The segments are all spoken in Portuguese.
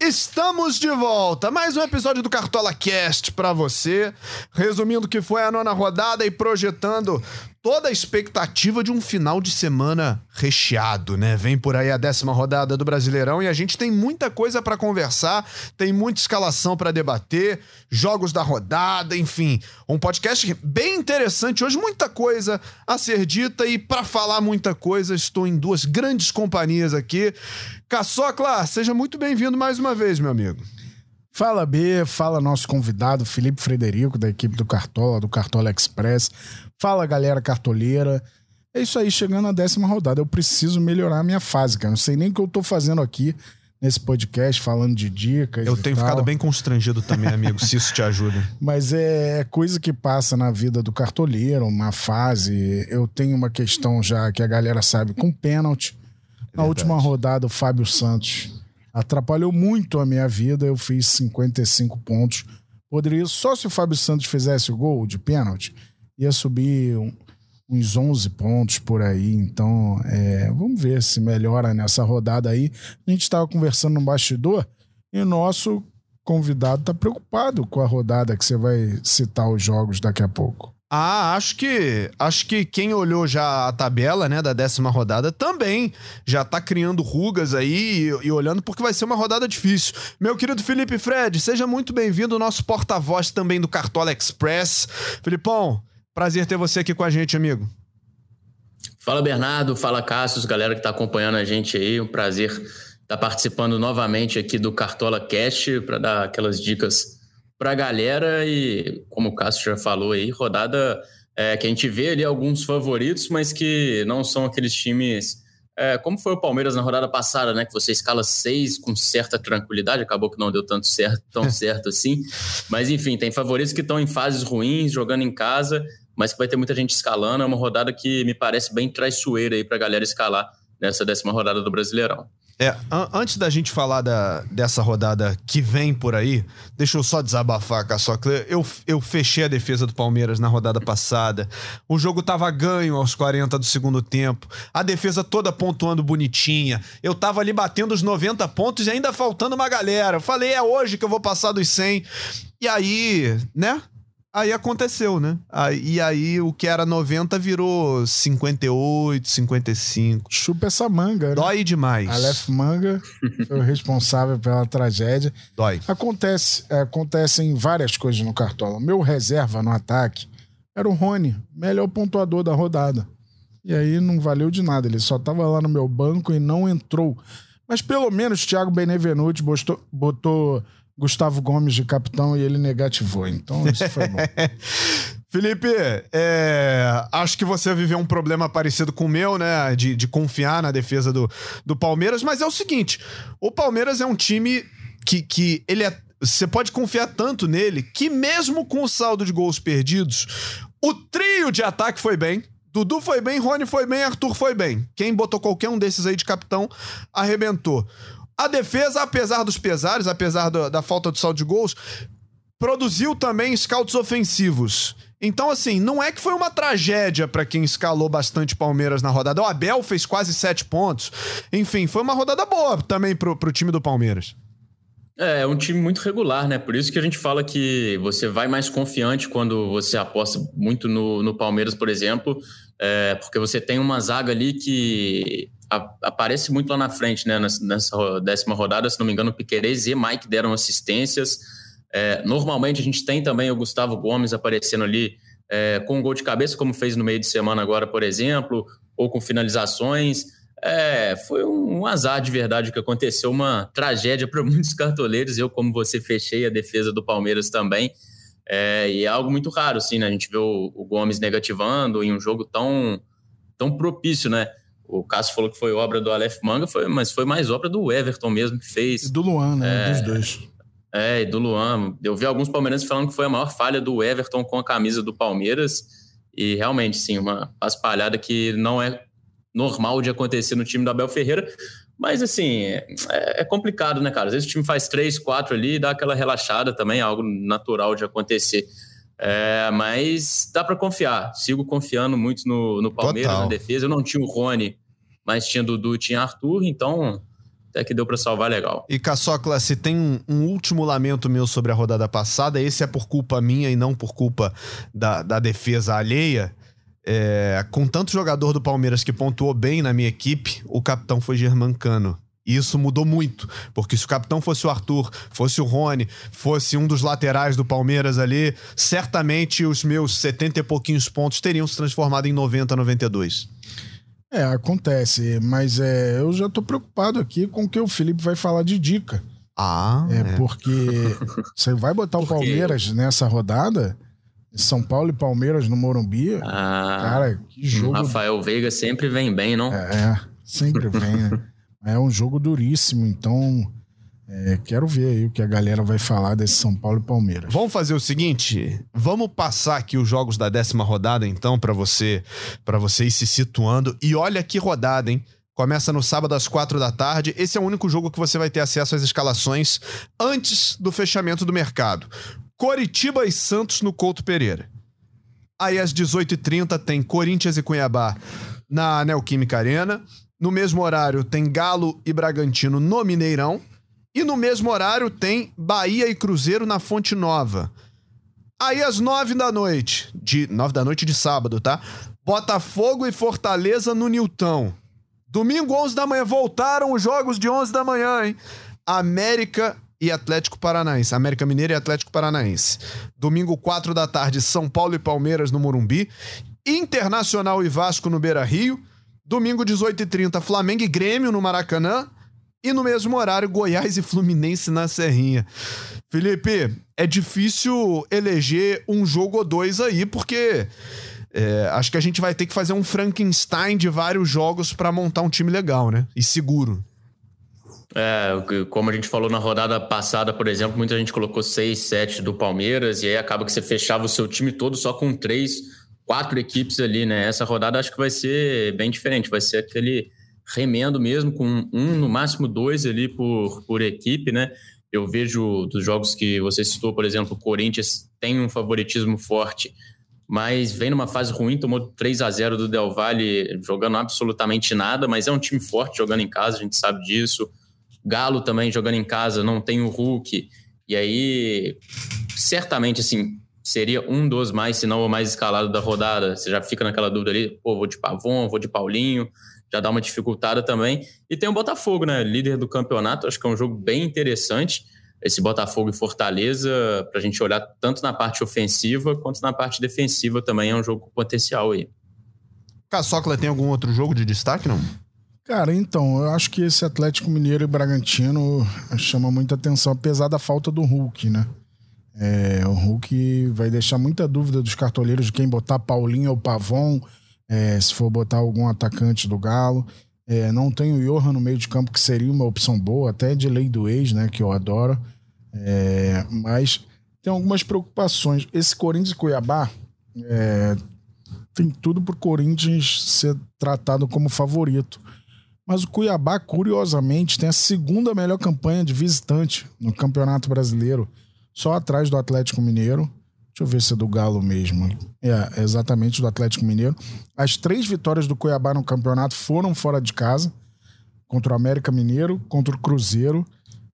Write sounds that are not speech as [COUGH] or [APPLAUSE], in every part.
estamos de volta. Mais um episódio do Cartola Cast para você, resumindo o que foi a nona rodada e projetando toda a expectativa de um final de semana recheado, né? Vem por aí a décima rodada do Brasileirão e a gente tem muita coisa para conversar, tem muita escalação para debater, jogos da rodada, enfim, um podcast bem interessante hoje, muita coisa a ser dita e para falar muita coisa, estou em duas grandes companhias aqui. Caçocla, seja muito bem-vindo mais uma vez, meu amigo. Fala B, fala nosso convidado Felipe Frederico, da equipe do Cartola, do Cartola Express. Fala galera cartoleira. É isso aí, chegando à décima rodada. Eu preciso melhorar a minha fase, cara. Não sei nem o que eu tô fazendo aqui nesse podcast, falando de dicas. Eu tenho tal. ficado bem constrangido também, amigo, se isso te ajuda. [LAUGHS] Mas é coisa que passa na vida do cartoleiro, uma fase. Eu tenho uma questão já que a galera sabe com pênalti. Na última rodada, o Fábio Santos atrapalhou muito a minha vida. Eu fiz 55 pontos. Poderia, só se o Fábio Santos fizesse o gol de pênalti, ia subir um- uns 11 pontos por aí. Então, é, vamos ver se melhora nessa rodada aí. A gente estava conversando no bastidor e o nosso convidado está preocupado com a rodada que você vai citar os jogos daqui a pouco. Ah, acho que acho que quem olhou já a tabela, né, da décima rodada também já tá criando rugas aí e, e olhando porque vai ser uma rodada difícil. Meu querido Felipe Fred, seja muito bem-vindo, nosso porta-voz também do Cartola Express. Filipão, prazer ter você aqui com a gente, amigo. Fala Bernardo, fala Cassius, galera que está acompanhando a gente aí, um prazer estar participando novamente aqui do Cartola Cast para dar aquelas dicas para a galera e como o Cassius já falou aí, rodada é, que a gente vê ali alguns favoritos, mas que não são aqueles times é, como foi o Palmeiras na rodada passada, né? Que você escala seis com certa tranquilidade, acabou que não deu tanto certo, tão [LAUGHS] certo assim. Mas enfim, tem favoritos que estão em fases ruins, jogando em casa, mas que vai ter muita gente escalando. É uma rodada que me parece bem traiçoeira aí pra galera escalar nessa décima rodada do Brasileirão. É, an- antes da gente falar da, dessa rodada que vem por aí, deixa eu só desabafar, Caçocla. Eu, eu fechei a defesa do Palmeiras na rodada passada. O jogo tava ganho aos 40 do segundo tempo. A defesa toda pontuando bonitinha. Eu tava ali batendo os 90 pontos e ainda faltando uma galera. Eu falei, é hoje que eu vou passar dos 100. E aí, né? Aí aconteceu, né? Aí- E aí o que era 90 virou 58, 55. Chupa essa manga, né? Dói demais. Aleph Manga foi o responsável pela tragédia. Dói. Acontece, é, acontecem várias coisas no Cartola. Meu reserva no ataque era o Rony, melhor pontuador da rodada. E aí não valeu de nada, ele só tava lá no meu banco e não entrou. Mas pelo menos Thiago Benevenuti botou, botou Gustavo Gomes de capitão e ele negativou. Então isso foi bom. [LAUGHS] Felipe, é, acho que você viveu um problema parecido com o meu, né? De, de confiar na defesa do, do Palmeiras, mas é o seguinte: o Palmeiras é um time que, que ele é. Você pode confiar tanto nele que, mesmo com o saldo de gols perdidos, o trio de ataque foi bem. Dudu foi bem, Rony foi bem, Arthur foi bem. Quem botou qualquer um desses aí de capitão arrebentou. A defesa, apesar dos pesares, apesar da, falta de saldo de gols, produziu também scouts ofensivos. Então, assim, não é que foi uma tragédia pra quem escalou bastante Palmeiras na rodada. O Abel fez quase sete pontos. Enfim, foi uma rodada boa também pro, pro time do Palmeiras. É, é um time muito regular, né? Por isso que a gente fala que você vai mais confiante quando você aposta muito no, no Palmeiras, por exemplo, é, porque você tem uma zaga ali que aparece muito lá na frente, né? Nessa, décima rodada, se não me engano, Piquerez e Mike deram assistências. É, normalmente a gente tem também o Gustavo Gomes aparecendo ali é, com um gol de cabeça, como fez no meio de semana agora, por exemplo, ou com finalizações. É, foi um, um azar de verdade o que aconteceu, uma tragédia para [LAUGHS] muitos cartoleiros. Eu, como você, fechei a defesa do Palmeiras também. É, e é algo muito raro, assim, né? A gente vê o, o Gomes negativando em um jogo tão, tão propício, né? O Cássio falou que foi obra do Aleph Manga, foi, mas foi mais obra do Everton mesmo que fez. E do Luan, né? Dos dois. É, e do Luan. Eu vi alguns palmeirenses falando que foi a maior falha do Everton com a camisa do Palmeiras. E realmente, sim, uma espalhada que não é normal de acontecer no time do Abel Ferreira. Mas, assim, é, é, complicado, né, cara? Às vezes o time faz três, quatro ali e dá aquela relaxada também, algo natural de acontecer. É, mas dá para confiar. Sigo confiando muito no, no Palmeiras, Total. na defesa. Eu não tinha o Rony, mas tinha Dudu, tinha Arthur, então até que deu para salvar legal. E Caçocla, se tem um, um, último lamento meu sobre a rodada passada, esse é por culpa minha e não por culpa da, da defesa alheia. É, com tanto jogador do Palmeiras que pontuou bem na minha equipe, o capitão foi Germancano. E isso mudou muito, porque se o capitão fosse o Arthur, fosse o Rony, fosse um dos laterais do Palmeiras ali, certamente os meus 70 e pouquinhos pontos teriam se transformado em 90, 92. É, acontece, mas é, eu já tô preocupado aqui com o que o Felipe vai falar de dica. Ah, é, é. porque [LAUGHS] você vai botar o Palmeiras nessa rodada, são Paulo e Palmeiras no Morumbi. Ah, cara, que jogo. Rafael Veiga sempre vem bem, não? É, é sempre vem. Né? [LAUGHS] é um jogo duríssimo, então é, quero ver aí o que a galera vai falar desse São Paulo e Palmeiras. Vamos fazer o seguinte, vamos passar aqui os jogos da décima rodada, então, para você, para você ir se situando. E olha que rodada, hein? Começa no sábado às quatro da tarde. Esse é o único jogo que você vai ter acesso às escalações antes do fechamento do mercado. Coritiba e Santos no Couto Pereira. Aí às 18h30 tem Corinthians e Cuiabá na Neoquímica Arena. No mesmo horário tem Galo e Bragantino no Mineirão. E no mesmo horário tem Bahia e Cruzeiro na Fonte Nova. Aí às nove da noite, de nove da noite de sábado, tá? Botafogo e Fortaleza no Nilton. Domingo, 11 da manhã, voltaram os jogos de 11 da manhã, hein? América e Atlético Paranaense. América Mineira e Atlético Paranaense. Domingo, 4 da tarde, São Paulo e Palmeiras no Morumbi. Internacional e Vasco no Beira Rio. Domingo, 18h30, Flamengo e Grêmio no Maracanã. E no mesmo horário, Goiás e Fluminense na Serrinha. Felipe, é difícil eleger um jogo ou dois aí, porque é, acho que a gente vai ter que fazer um Frankenstein de vários jogos para montar um time legal, né? E seguro. É, como a gente falou na rodada passada, por exemplo, muita gente colocou 6, 7 do Palmeiras, e aí acaba que você fechava o seu time todo só com três, quatro equipes ali, né? Essa rodada acho que vai ser bem diferente, vai ser aquele remendo mesmo, com um, no máximo dois ali por, por equipe, né? Eu vejo dos jogos que você citou, por exemplo, o Corinthians tem um favoritismo forte, mas vem numa fase ruim, tomou 3 a 0 do Del Valle, jogando absolutamente nada, mas é um time forte jogando em casa, a gente sabe disso. Galo também jogando em casa, não tem o Hulk. E aí, certamente, assim, seria um dos mais, se não o mais escalado da rodada. Você já fica naquela dúvida ali, pô, vou de Pavon, vou de Paulinho, já dá uma dificultada também. E tem o Botafogo, né? Líder do campeonato, acho que é um jogo bem interessante. Esse Botafogo e Fortaleza, para a gente olhar tanto na parte ofensiva quanto na parte defensiva também, é um jogo com potencial aí. Caçocla tem algum outro jogo de destaque, não? Cara, então, eu acho que esse Atlético Mineiro e Bragantino chama muita atenção, apesar da falta do Hulk, né? É, o Hulk vai deixar muita dúvida dos cartoleiros de quem botar Paulinho ou Pavon, é, se for botar algum atacante do Galo. É, não tem o Johan no meio de campo, que seria uma opção boa, até de lei do ex, né? Que eu adoro. É, mas tem algumas preocupações. Esse Corinthians e Cuiabá é, tem tudo pro Corinthians ser tratado como favorito. Mas o Cuiabá, curiosamente, tem a segunda melhor campanha de visitante no Campeonato Brasileiro, só atrás do Atlético Mineiro. Deixa eu ver se é do Galo mesmo. É, exatamente do Atlético Mineiro. As três vitórias do Cuiabá no campeonato foram fora de casa, contra o América Mineiro, contra o Cruzeiro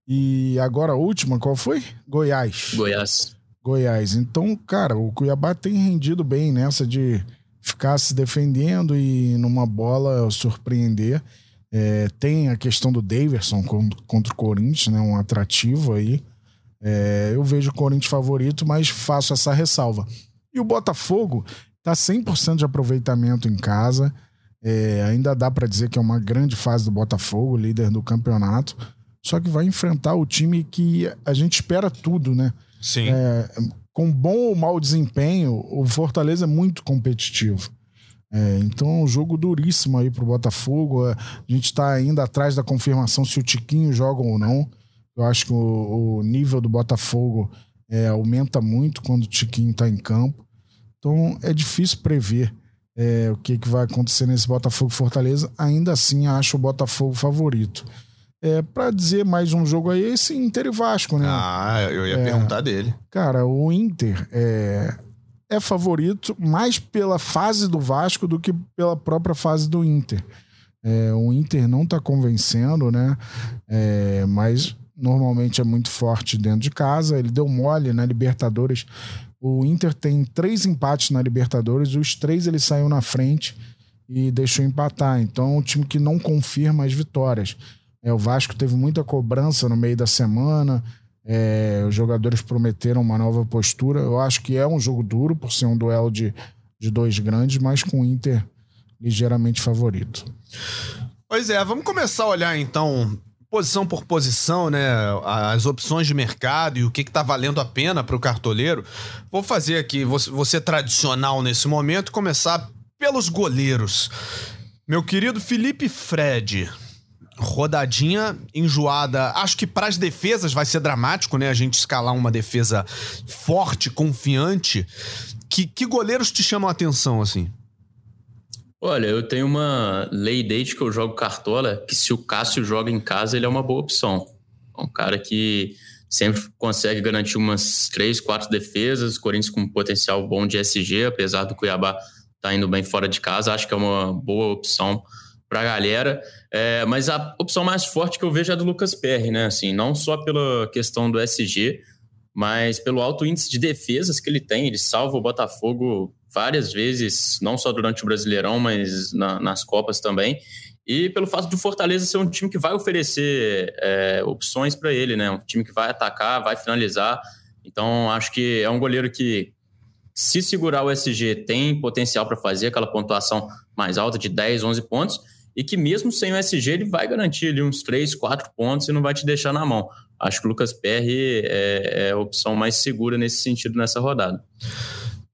e agora a última, qual foi? Goiás. Goiás. Goiás. Então, cara, o Cuiabá tem rendido bem nessa de ficar se defendendo e numa bola surpreender. É, tem a questão do Daverson contra o Corinthians, né? Um atrativo aí. É, eu vejo o Corinthians favorito, mas faço essa ressalva. E o Botafogo tá 100% de aproveitamento em casa. É, ainda dá para dizer que é uma grande fase do Botafogo, líder do campeonato. Só que vai enfrentar o time que a gente espera tudo, né? Sim. É, com bom ou mau desempenho, o Fortaleza é muito competitivo. É, então é um jogo duríssimo aí pro Botafogo. É, a gente está ainda atrás da confirmação se o Tiquinho joga ou não. Eu acho que o, o nível do Botafogo é, aumenta muito quando o Tiquinho está em campo. Então é difícil prever é, o que, que vai acontecer nesse Botafogo Fortaleza. Ainda assim, acho o Botafogo favorito. É, para dizer mais um jogo aí, esse Inter e Vasco, né? Ah, eu ia é, perguntar dele. Cara, o Inter é, é favorito mais pela fase do Vasco do que pela própria fase do Inter. É, o Inter não tá convencendo, né? É, mas normalmente é muito forte dentro de casa. Ele deu mole na Libertadores. O Inter tem três empates na Libertadores, os três ele saiu na frente e deixou empatar. Então é um time que não confirma as vitórias. É, o Vasco teve muita cobrança no meio da semana. É, os jogadores prometeram uma nova postura. Eu acho que é um jogo duro por ser um duelo de, de dois grandes, mas com o Inter ligeiramente favorito. Pois é, vamos começar a olhar então posição por posição, né? As opções de mercado e o que está valendo a pena para o cartoleiro. Vou fazer aqui, vou ser tradicional nesse momento, começar pelos goleiros. Meu querido Felipe Fred. Rodadinha enjoada. Acho que para as defesas vai ser dramático, né? A gente escalar uma defesa forte, confiante. Que, que goleiros te chamam a atenção, assim? Olha, eu tenho uma lei desde que eu jogo cartola que se o Cássio joga em casa, ele é uma boa opção. É um cara que sempre consegue garantir umas três, quatro defesas. Corinthians com potencial bom de SG, apesar do Cuiabá tá indo bem fora de casa, acho que é uma boa opção para a galera. É, mas a opção mais forte que eu vejo é a do Lucas Perry, né? Assim, não só pela questão do SG, mas pelo alto índice de defesas que ele tem. Ele salva o Botafogo várias vezes, não só durante o Brasileirão, mas na, nas Copas também. E pelo fato de o Fortaleza ser um time que vai oferecer é, opções para ele, né? Um time que vai atacar, vai finalizar. Então, acho que é um goleiro que, se segurar o SG, tem potencial para fazer aquela pontuação mais alta de 10, 11 pontos. E que mesmo sem o SG, ele vai garantir ali uns 3, 4 pontos e não vai te deixar na mão. Acho que o Lucas Perry é, é a opção mais segura nesse sentido nessa rodada.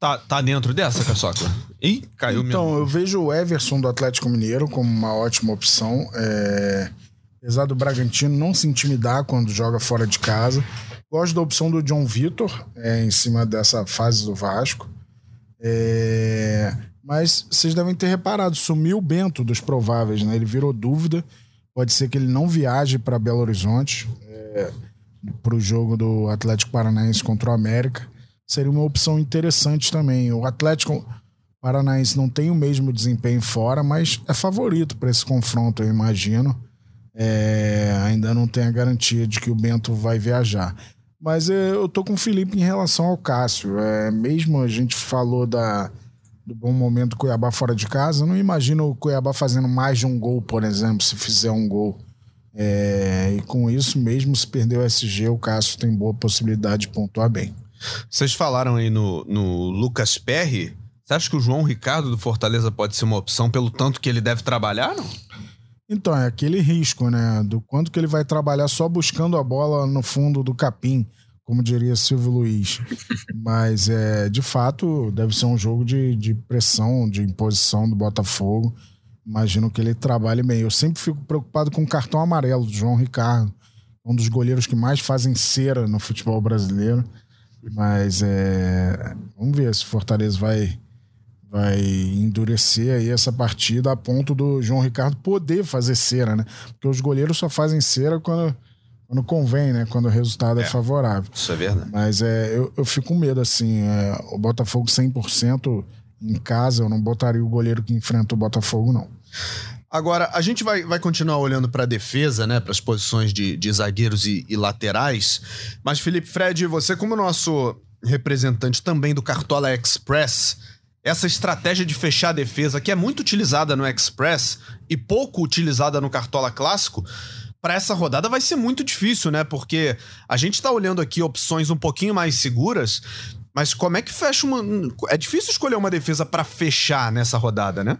Tá, tá dentro dessa, Caçoca? Ih, caiu Então, mesmo. eu vejo o Everson do Atlético Mineiro como uma ótima opção. É... Apesar do Bragantino não se intimidar quando joga fora de casa. Gosto da opção do John Vitor é, em cima dessa fase do Vasco. É... Mas vocês devem ter reparado, sumiu o Bento dos prováveis, né? Ele virou dúvida. Pode ser que ele não viaje para Belo Horizonte é... para o jogo do Atlético Paranaense contra o América seria uma opção interessante também. O Atlético Paranaense não tem o mesmo desempenho fora, mas é favorito para esse confronto, eu imagino. É, ainda não tem a garantia de que o Bento vai viajar. Mas é, eu tô com o Felipe em relação ao Cássio. É, mesmo a gente falou da, do bom momento do Cuiabá fora de casa, eu não imagino o Cuiabá fazendo mais de um gol, por exemplo, se fizer um gol. É, e com isso, mesmo se perder o SG, o Cássio tem boa possibilidade de pontuar bem. Vocês falaram aí no, no Lucas Perry. Você acha que o João Ricardo do Fortaleza pode ser uma opção pelo tanto que ele deve trabalhar, não? Então, é aquele risco, né? Do quanto que ele vai trabalhar só buscando a bola no fundo do capim, como diria Silvio Luiz. [LAUGHS] Mas, é, de fato, deve ser um jogo de, de pressão, de imposição do Botafogo. Imagino que ele trabalhe bem. Eu sempre fico preocupado com o cartão amarelo do João Ricardo, um dos goleiros que mais fazem cera no futebol brasileiro. Mas é, vamos ver se Fortaleza vai, vai endurecer aí essa partida a ponto do João Ricardo poder fazer cera, né? Porque os goleiros só fazem cera quando, quando convém, né? Quando o resultado é, é favorável. Isso é verdade. Mas é, eu, eu fico com medo, assim. É, o Botafogo 100% em casa, eu não botaria o goleiro que enfrenta o Botafogo, não. Agora, a gente vai, vai continuar olhando para a defesa, né? Para as posições de, de zagueiros e, e, laterais. Mas, Felipe Fred, você, como nosso representante também do Cartola Express, essa estratégia de fechar a defesa, que é muito utilizada no Express e pouco utilizada no Cartola Clássico, para essa rodada vai ser muito difícil, né? Porque a gente está olhando aqui opções um pouquinho mais seguras, mas como é que fecha uma. É difícil escolher uma defesa para fechar nessa rodada, né?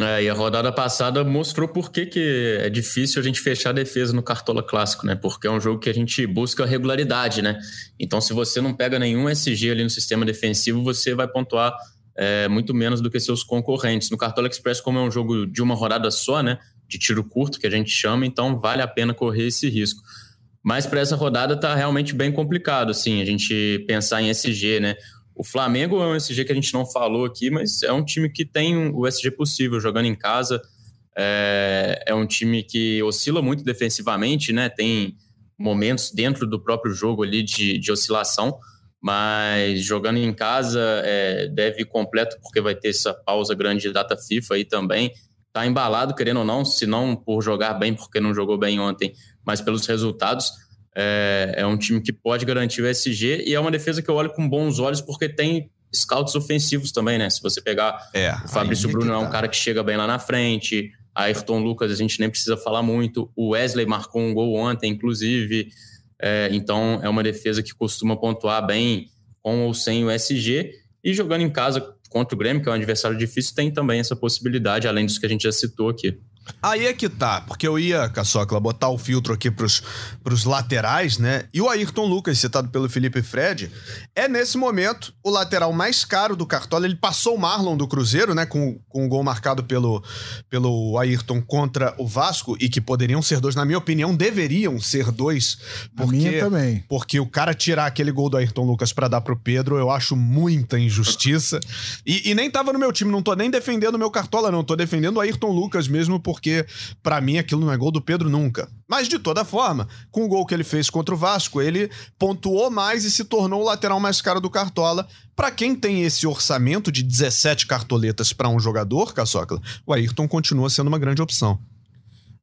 É, e a rodada passada mostrou por que, que é difícil a gente fechar a defesa no Cartola Clássico, né? Porque é um jogo que a gente busca regularidade, né? Então, se você não pega nenhum SG ali no sistema defensivo, você vai pontuar é, muito menos do que seus concorrentes. No Cartola Express, como é um jogo de uma rodada só, né? De tiro curto, que a gente chama, então vale a pena correr esse risco. Mas para essa rodada tá realmente bem complicado, assim, a gente pensar em SG, né? O Flamengo é um SG que a gente não falou aqui, mas é um time que tem o SG possível jogando em casa. É, é um time que oscila muito defensivamente, né? Tem momentos dentro do próprio jogo ali de, de oscilação, mas jogando em casa é, deve ir completo, porque vai ter essa pausa grande de data FIFA aí também. Tá embalado, querendo ou não, se não por jogar bem, porque não jogou bem ontem, mas pelos resultados. É, é um time que pode garantir o SG e é uma defesa que eu olho com bons olhos, porque tem scouts ofensivos também, né? Se você pegar é, o Fabrício Bruno tá. é um cara que chega bem lá na frente, Ayrton Lucas a gente nem precisa falar muito, o Wesley marcou um gol ontem, inclusive, é, então é uma defesa que costuma pontuar bem com ou sem o SG, e jogando em casa contra o Grêmio, que é um adversário difícil, tem também essa possibilidade, além dos que a gente já citou aqui. Aí é que tá, porque eu ia, Caçocla, botar o filtro aqui pros, pros laterais, né? E o Ayrton Lucas, citado pelo Felipe Fred, é nesse momento o lateral mais caro do Cartola. Ele passou o Marlon do Cruzeiro, né? Com, com o gol marcado pelo, pelo Ayrton contra o Vasco, e que poderiam ser dois, na minha opinião, deveriam ser dois. Porque, minha também. Porque o cara tirar aquele gol do Ayrton Lucas para dar pro Pedro, eu acho muita injustiça. E, e nem tava no meu time, não tô nem defendendo o meu Cartola, não. Tô defendendo o Ayrton Lucas mesmo, por porque para mim aquilo não é gol do Pedro nunca. Mas de toda forma, com o gol que ele fez contra o Vasco, ele pontuou mais e se tornou o lateral mais caro do Cartola. Para quem tem esse orçamento de 17 cartoletas para um jogador, Caçocla, o Ayrton continua sendo uma grande opção.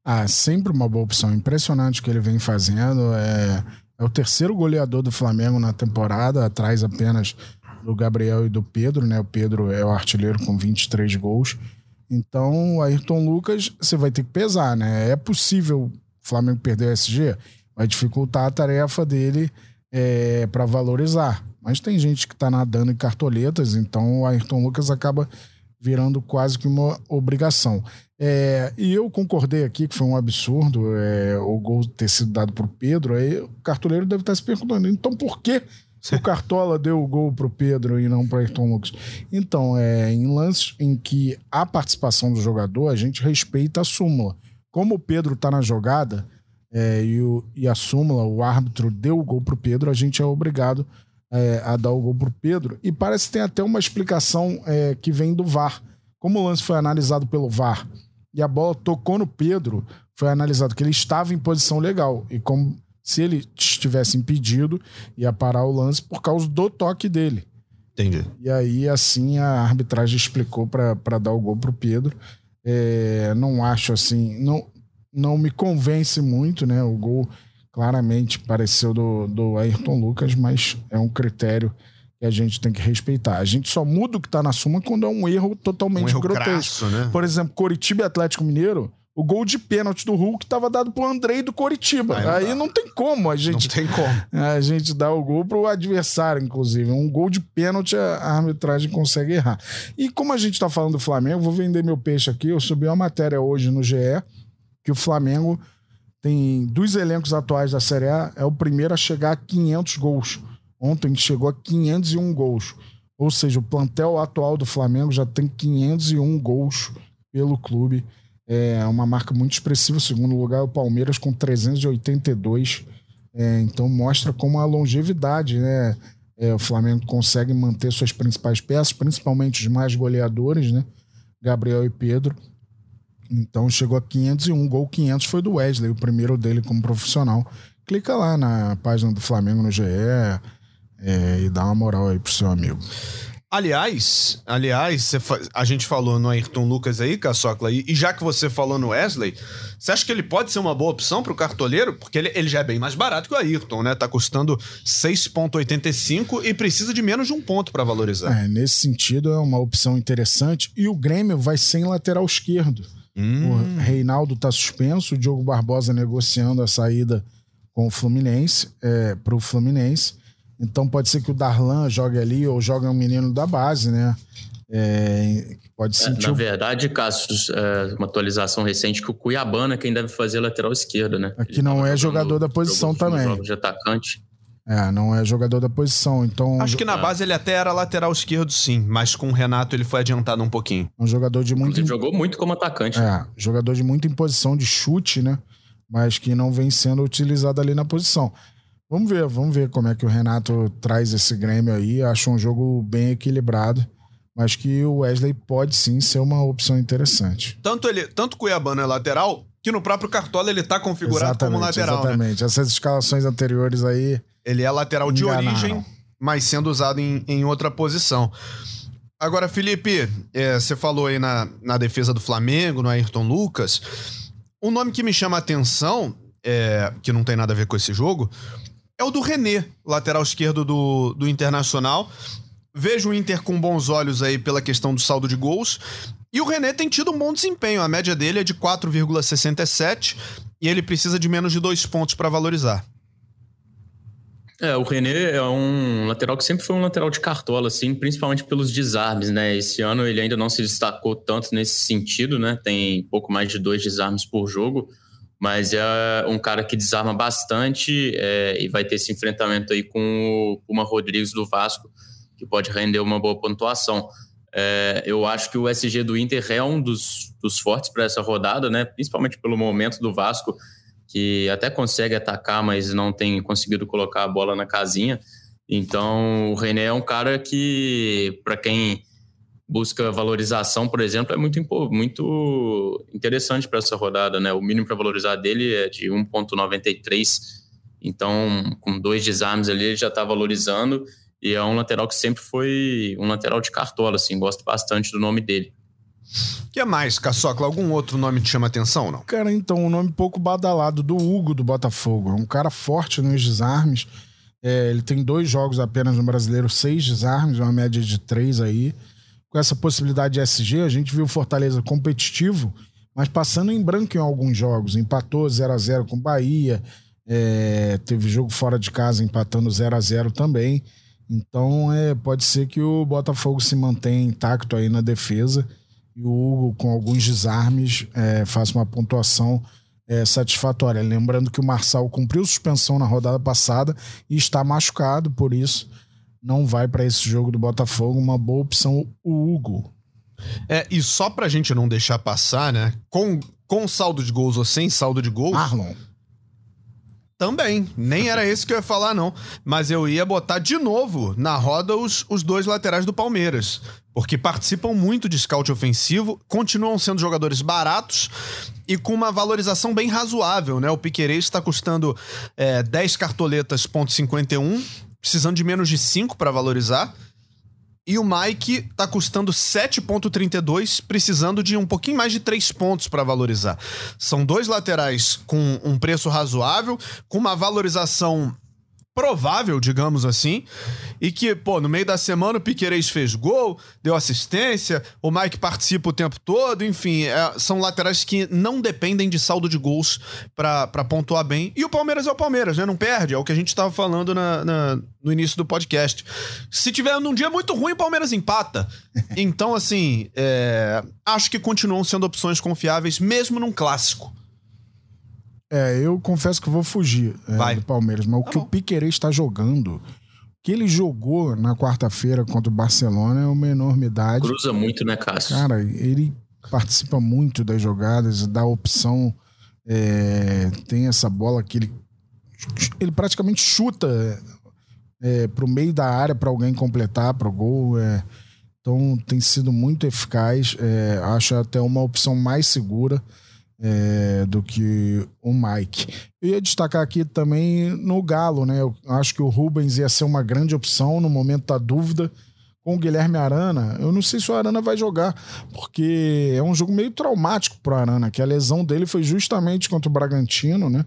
Ah, sempre uma boa opção. Impressionante o que ele vem fazendo. É, é o terceiro goleador do Flamengo na temporada, atrás apenas do Gabriel e do Pedro, né? O Pedro é o artilheiro com 23 gols. Então, Ayrton Lucas, você vai ter que pesar, né? É possível o Flamengo perder o SG? Vai dificultar a tarefa dele é, para valorizar. Mas tem gente que está nadando em cartoletas, então o Ayrton Lucas acaba virando quase que uma obrigação. É, e eu concordei aqui que foi um absurdo é, o gol ter sido dado para o Pedro. Aí o cartoleiro deve estar se perguntando, então por que o Cartola deu o gol pro Pedro e não pro Ayrton Lucas. Então, é, em lances em que a participação do jogador, a gente respeita a súmula. Como o Pedro tá na jogada é, e, o, e, a súmula, o árbitro deu o gol pro Pedro, a gente é obrigado é, a dar o gol pro Pedro. E parece que tem até uma explicação é, que vem do VAR. Como o lance foi analisado pelo VAR e a bola tocou no Pedro, foi analisado que ele estava em posição legal. E como se ele estivesse impedido, ia parar o lance por causa do toque dele. Entendi. E aí, assim, a arbitragem explicou para dar o gol pro Pedro. É, não acho assim, não, não me convence muito, né? O gol claramente pareceu do, do Ayrton Lucas, mas é um critério que a gente tem que respeitar. A gente só muda o que está na suma quando é um erro totalmente um erro grotesco. Crasso, né? Por exemplo, Coritiba e Atlético Mineiro o gol de pênalti do Hulk estava dado pro Andrei do Coritiba. Aí, não, Aí não, tem como a gente. Não tem como. A gente dá o gol pro adversário, inclusive. Um gol de pênalti a arbitragem consegue errar. E como a gente está falando do Flamengo, vou vender meu peixe aqui. Eu subi uma matéria hoje no GE que o Flamengo tem dos elencos atuais da Série A, é o primeiro a chegar a 500 gols. Ontem chegou a 501 gols. Ou seja, o plantel atual do Flamengo já tem 501 gols pelo clube. É uma marca muito expressiva. Segundo lugar é o Palmeiras com 382. É, então mostra como a longevidade, né? É, o Flamengo consegue manter suas principais peças, principalmente os mais goleadores, né? Gabriel e Pedro. Então chegou a 501, gol 500 foi do Wesley, o primeiro dele como profissional. Clica lá na página do Flamengo no GE é, e dá uma moral aí pro seu amigo. Aliás, aliás, a gente falou no Ayrton Lucas aí, Caçocla, e, já que você falou no Wesley, você acha que ele pode ser uma boa opção pro cartoleiro? Porque ele, ele já é bem mais barato que o Ayrton, né? Tá custando 6,85 e precisa de menos de um ponto para valorizar. É, nesse sentido é uma opção interessante. E o Grêmio vai sem lateral esquerdo. Hum. O Reinaldo tá suspenso, o Diogo Barbosa negociando a saída com o Fluminense, é, pro Fluminense. Então pode ser que o Darlan jogue ali ou jogue um menino da base, né? É, pode é, sentir. na verdade, Cassius, é uma atualização recente que o Cuiabana é quem deve fazer lateral esquerda, né? Aqui não é jogador da posição também. De atacante. É, não é jogador da posição, então... Acho que na base ele até era lateral esquerdo, sim, mas com o Renato ele foi adiantado um pouquinho. Um jogador de muito... Ele jogou muito como atacante. É, jogador de muita imposição de chute, né? mas que não vem sendo utilizado ali na posição. Vamos ver, vamos ver como é que o Renato traz esse Grêmio aí. Acho um jogo bem equilibrado, mas que o Wesley pode sim ser uma opção interessante. Tanto ele, tanto Cuiabano é lateral, que no próprio Cartola ele tá configurado exatamente, como lateral. Né? Exatamente. Né? Essas escalações anteriores aí. Ele é lateral de origem, mas sendo usado em, em outra posição. Agora, Felipe, é, você falou aí na, na defesa do Flamengo, no Ayrton Lucas. Um nome que me chama a atenção, é, que não tem nada a ver com esse jogo, é o do René, lateral esquerdo do, do Internacional. Vejo o Inter com bons olhos aí pela questão do saldo de gols. E o René tem tido um bom desempenho. A média dele é de 4,67 e ele precisa de menos de dois pontos para valorizar. É, o René é um lateral que sempre foi um lateral de cartola, assim, principalmente pelos desarmes, né? Esse ano ele ainda não se destacou tanto nesse sentido, né? Tem pouco mais de dois desarmes por jogo, mas é um cara que desarma bastante é, e vai ter esse enfrentamento aí com o Puma Rodrigues do Vasco, que pode render uma boa pontuação. É, eu acho que o SG do Inter é um dos, dos fortes para essa rodada, né? Principalmente pelo momento do Vasco que até consegue atacar, mas não tem conseguido colocar a bola na casinha. Então, o René é um cara que, para quem busca valorização, por exemplo, é muito, muito interessante para essa rodada, né? O mínimo para valorizar dele é de 1,93. Então, com dois desarmes ali, ele já está valorizando. E é um lateral que sempre foi um lateral de cartola, assim, gosto bastante do nome dele que é mais, Caçocla? Algum outro nome te chama atenção, não? Cara, então, um nome pouco badalado do Hugo do Botafogo. É um cara forte nos desarmes. É, ele tem dois jogos apenas no brasileiro, seis desarmes, uma média de três aí. Com essa possibilidade de SG, a gente viu Fortaleza competitivo, mas passando em branco em alguns jogos. Empatou 0 a 0 com Bahia, é, teve jogo fora de casa empatando 0 a 0 também. Então, é, pode ser que o Botafogo se mantenha intacto aí na defesa e o Hugo, com alguns desarmes, é, faça uma pontuação é, satisfatória. Lembrando que o Marçal cumpriu suspensão na rodada passada e está machucado, por isso não vai para esse jogo do Botafogo. Uma boa opção, o Hugo. É, e só pra gente não deixar passar, né? Com, com saldo de gols ou sem saldo de gols. Marlon. Também. Nem era esse que eu ia falar, não. Mas eu ia botar de novo na roda os, os dois laterais do Palmeiras. Porque participam muito de scout ofensivo, continuam sendo jogadores baratos e com uma valorização bem razoável, né? O Piquerez está custando é, 10 cartoletas, ponto 51, precisando de menos de 5 para valorizar. E o Mike tá custando 7,32, precisando de um pouquinho mais de 3 pontos para valorizar. São dois laterais com um preço razoável, com uma valorização provável, digamos assim, e que, pô, no meio da semana o Piquerez fez gol, deu assistência, o Mike participa o tempo todo, enfim, é, são laterais que não dependem de saldo de gols para pontuar bem. E o Palmeiras é o Palmeiras, né? Não perde, é o que a gente estava falando na, na, no início do podcast. Se tiver num dia muito ruim, o Palmeiras empata. [LAUGHS] Então, assim, é, acho que continuam sendo opções confiáveis, mesmo num clássico. É, eu confesso que vou fugir é, do Palmeiras, mas tá o que bom. o Piquerez está jogando, o que ele jogou na quarta-feira contra o Barcelona é uma enormidade. Cruza muito, né, Cássio? Cara, ele participa muito das jogadas, dá opção, é, tem essa bola que ele, ele praticamente chuta é, pro meio da área para alguém completar pro gol. É, então tem sido muito eficaz. É, acho até uma opção mais segura é, do que o Mike. Eu ia destacar aqui também no Galo, né? Eu acho que o Rubens ia ser uma grande opção no momento da dúvida. Com o Guilherme Arana, eu não sei se o Arana vai jogar, porque é um jogo meio traumático pro Arana, que a lesão dele foi justamente contra o Bragantino, né?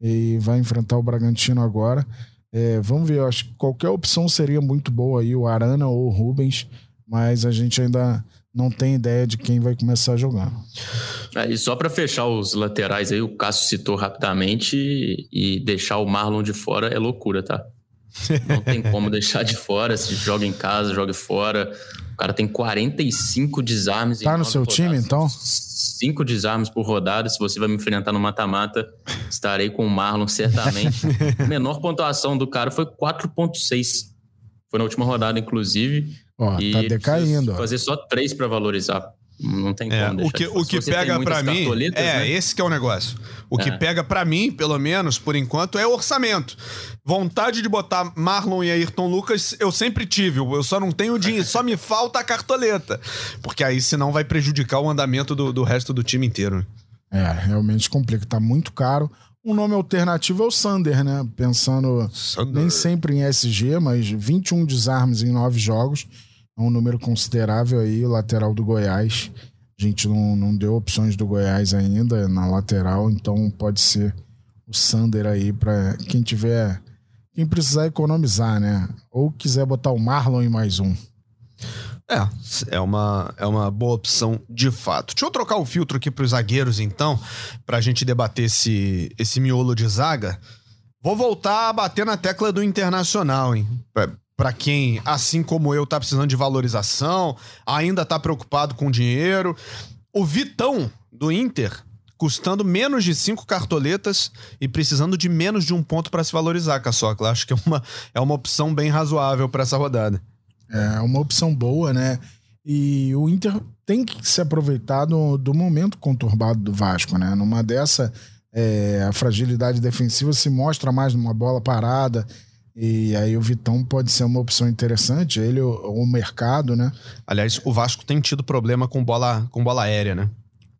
E vai enfrentar o Bragantino agora. É, vamos ver, eu acho que qualquer opção seria muito boa aí, o Arana ou o Rubens, mas a gente ainda não tem ideia de quem vai começar a jogar. É, e só para fechar os laterais aí, o Cássio citou rapidamente e deixar o Marlon de fora é loucura, tá? Não tem [LAUGHS] como deixar de fora, se joga em casa, joga fora. O cara tem 45 desarmes. Tá no seu rodadas. time, então? Cinco desarmes por rodada. Se você vai me enfrentar no mata-mata, estarei com o Marlon certamente. [LAUGHS] a menor pontuação do cara foi 4.6. Foi na última rodada, inclusive. Ó, e tá decaindo. Fazer só três para valorizar. Não tem É, como o deixar que, o que pega pra mim. É, né? esse que é o negócio. O que É. pega pra mim, pelo menos, por enquanto, é orçamento. Vontade de botar Marlon e Ayrton Lucas, eu sempre tive. Eu só não tenho dinheiro, só me [LAUGHS] falta a cartoleta. Porque aí, senão, vai prejudicar o andamento do, do resto do time inteiro. É, realmente complica. Tá muito caro. Um nome alternativo é o Sander, né? Pensando Sander. nem sempre em SG, mas 21 desarmes em 9 jogos. É um número considerável aí, o lateral do Goiás. A gente não, não deu opções do Goiás ainda na lateral, então pode ser o Sander aí para quem tiver. Quem precisar economizar, né? Ou quiser botar o Marlon em mais um. É, é uma, é uma boa opção de fato. Deixa eu trocar o filtro aqui pros zagueiros, então, pra gente debater esse, esse miolo de zaga. Vou voltar a bater na tecla do internacional, hein? Pra quem, assim como eu, tá precisando de valorização, ainda tá preocupado com dinheiro. O Vitão, do Inter, custando menos de cinco cartoletas e precisando de menos de um ponto pra se valorizar, Caçocla. Acho que é uma, é uma opção bem razoável pra essa rodada. É uma opção boa, né? E o Inter tem que se aproveitar do, do momento conturbado do Vasco, né? Numa dessa, é, a fragilidade defensiva se mostra mais numa bola parada. E aí o Vitão pode ser uma opção interessante. Ele, o, o mercado, né? Aliás, o Vasco tem tido problema com bola, com bola aérea, né?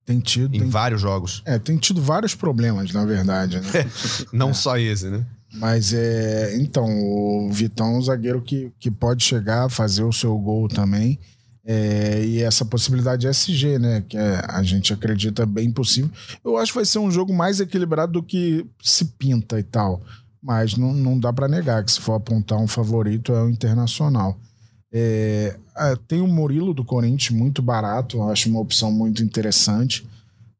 Tem tido. Em Tem, vários jogos. é, tem tido vários problemas, na verdade, né? [LAUGHS] Não só esse, né? Mas é. Então, o Vitão é um zagueiro que, que pode chegar, fazer o seu gol também. É, e essa possibilidade de SG, né? Que é- a gente acredita bem possível. Eu acho que vai ser um jogo mais equilibrado do que se pinta e tal. Mas não, não dá para negar que se for apontar um favorito é o Internacional. É, ah, tem o Murilo do Corinthians, muito barato, acho uma opção muito interessante.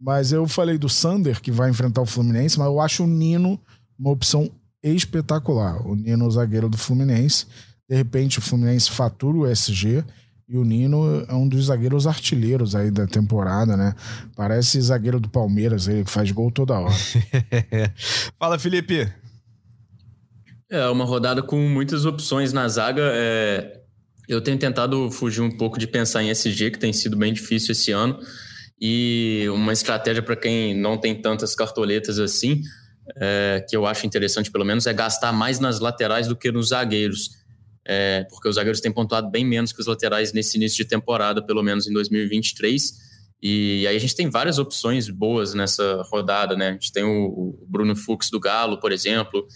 Mas eu falei do Sander, que vai enfrentar o Fluminense, mas eu acho o Nino uma opção espetacular. O Nino, zagueiro do Fluminense. De repente, o Fluminense fatura o SG e o Nino é um dos zagueiros artilheiros aí da temporada, né? Parece zagueiro do Palmeiras, ele faz gol toda hora. [LAUGHS] Fala, Felipe. É uma rodada com muitas opções na zaga. é, Eu tenho tentado fugir um pouco de pensar em SG, que tem sido bem difícil esse ano. E uma estratégia para quem não tem tantas cartoletas assim, é, que eu acho interessante pelo menos, é gastar mais nas laterais do que nos zagueiros. É, porque os zagueiros têm pontuado bem menos que os laterais nesse início de temporada, pelo menos em 2023. E aí a gente tem várias opções boas nessa rodada, né? A gente tem o, o Bruno Fux do Galo, por exemplo,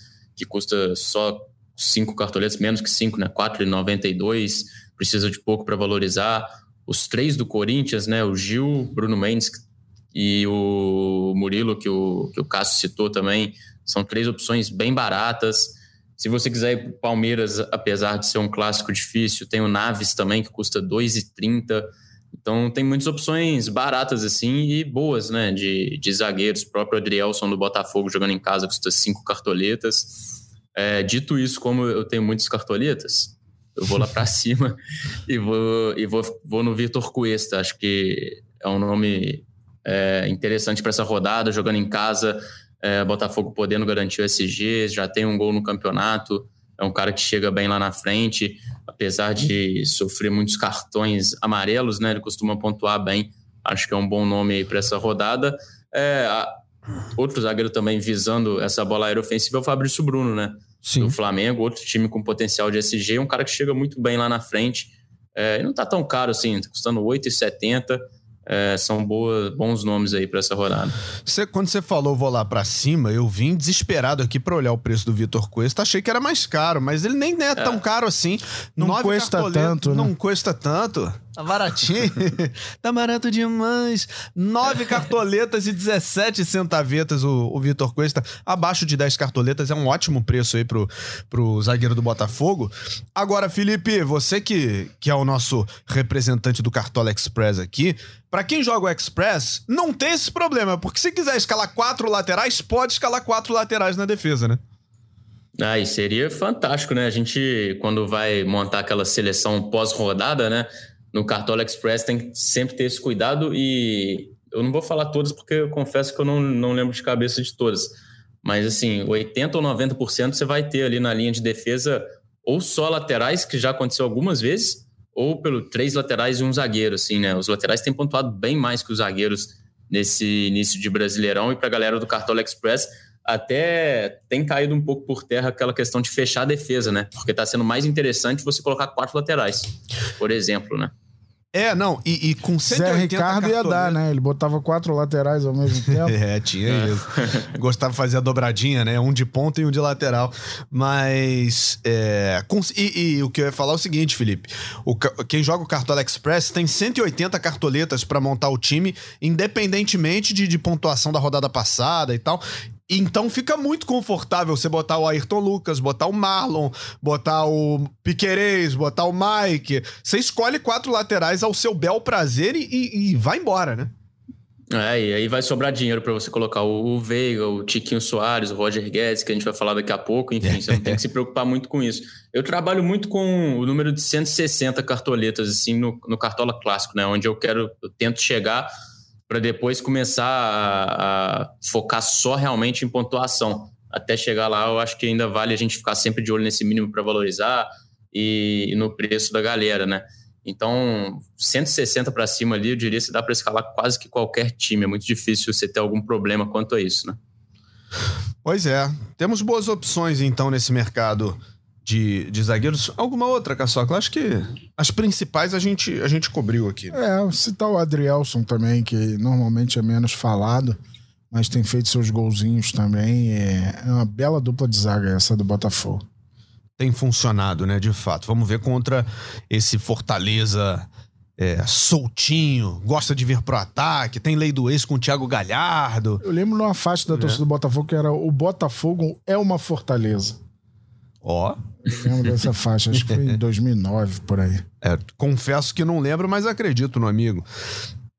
que custa só cinco cartoletas, menos que cinco, né? 4,92, precisa de pouco para valorizar. Os três do Corinthians, né? O Gil, Bruno Mendes e o Murilo, que o, que o Cássio citou também, são três opções bem baratas. Se você quiser ir para Palmeiras, apesar de ser um clássico difícil, tem o Naves também, que custa 2,30. Então tem muitas opções baratas assim e boas, né? De, de zagueiros. O próprio Adrielson do Botafogo jogando em casa custa cinco cartoletas. É, dito isso, como eu tenho muitas cartoletas, eu vou lá para [LAUGHS] cima e vou, e vou, vou no Vitor Cuesta. Acho que é um nome é, interessante para essa rodada, jogando em casa. É, Botafogo podendo garantir o SG, já tem um gol no campeonato. É um cara que chega bem lá na frente, apesar de sofrer muitos cartões amarelos, né? Ele costuma pontuar bem. Acho que é um bom nome aí para essa rodada. É, a- outro zagueiro também visando essa bola aérea ofensiva é o Fabrício Bruno, né? Sim. Do Flamengo, outro time com potencial de SG, um cara que chega muito bem lá na frente. É, e não tá tão caro assim, tá custando 8,70. É, são boa, bons nomes aí para essa rodada. Você, quando você falou vou lá pra cima, eu vim desesperado aqui pra olhar o preço do Vitor Cuesta. Achei que era mais caro, mas ele nem é, tão caro assim. Não Nove custa tanto, né? Não custa tanto. Tá baratinho. [LAUGHS] tá barato demais. Nove cartoletas e 17 centavetas o, o Vitor Cuesta. Abaixo de 10 cartoletas é um ótimo preço aí pro, pro zagueiro do Botafogo. Agora, Felipe, você que, que é o nosso representante do Cartola Express aqui, Pra quem joga o Express, não tem esse problema, porque se quiser escalar quatro laterais, pode escalar quatro laterais na defesa, né? Ah, e seria fantástico, né? A gente, quando vai montar aquela seleção pós-rodada, né? No Cartola Express tem que sempre ter esse cuidado e eu não vou falar todas porque eu confesso que eu não, não lembro de cabeça de todas. Mas, assim, 80% ou 90% você vai ter ali na linha de defesa ou só laterais, que já aconteceu algumas vezes, ou pelo três laterais e um zagueiro, assim, né? Os laterais têm pontuado bem mais que os zagueiros nesse início de Brasileirão e para a galera do Cartola Express até tem caído um pouco por terra aquela questão de fechar a defesa, né? Porque está sendo mais interessante você colocar quatro laterais, por exemplo, né? É, não, e, e com 180 Zé Ricardo ia dar, né? Ele botava quatro laterais ao mesmo [LAUGHS] tempo. é, tinha é. isso. Gostava de fazer a dobradinha, né? Um de ponta e um de lateral. Mas. É, com, e, e, o que eu ia falar é o seguinte, Felipe: o, quem joga o Cartola Express tem 180 cartoletas para montar o time, independentemente de, de pontuação da rodada passada e tal. Então fica muito confortável você botar o Ayrton Lucas, botar o Marlon, botar o Piquerez, botar o Mike. Você escolhe quatro laterais ao seu bel prazer e, e, e vai embora, né? É, e aí vai sobrar dinheiro para você colocar o, Veiga, o Tiquinho Soares, o Roger Guedes, que a gente vai falar daqui a pouco. Enfim, você não tem que se preocupar muito com isso. Eu trabalho muito com o número de 160 cartoletas, assim, no, no Cartola Clássico, né? Onde eu quero, eu tento chegar para depois começar a, a, focar só realmente em pontuação. Até chegar lá, eu acho que ainda vale a gente ficar sempre de olho nesse mínimo para valorizar e, e, no preço da galera, né? Então, 160 para cima ali, eu diria que dá para escalar quase que qualquer time. É muito difícil você ter algum problema quanto a isso, né? Pois é. Temos boas opções, então, nesse mercado de, de zagueiros. Alguma outra, Caçoca? Acho que as principais a gente, a gente cobriu aqui. É, citar o Adrielson também, que normalmente é menos falado, mas tem feito seus golzinhos também. É, é uma bela dupla de zaga essa do Botafogo. Tem funcionado, né? De fato. Vamos ver contra esse Fortaleza. É, soltinho, gosta de vir pro ataque, tem lei do ex com o Thiago Galhardo. Eu lembro numa faixa da torcida é. do Botafogo que era o Botafogo é uma fortaleza. Ó. Lembro dessa faixa, acho que foi em 2009, por aí. É, confesso que não lembro, mas acredito no amigo.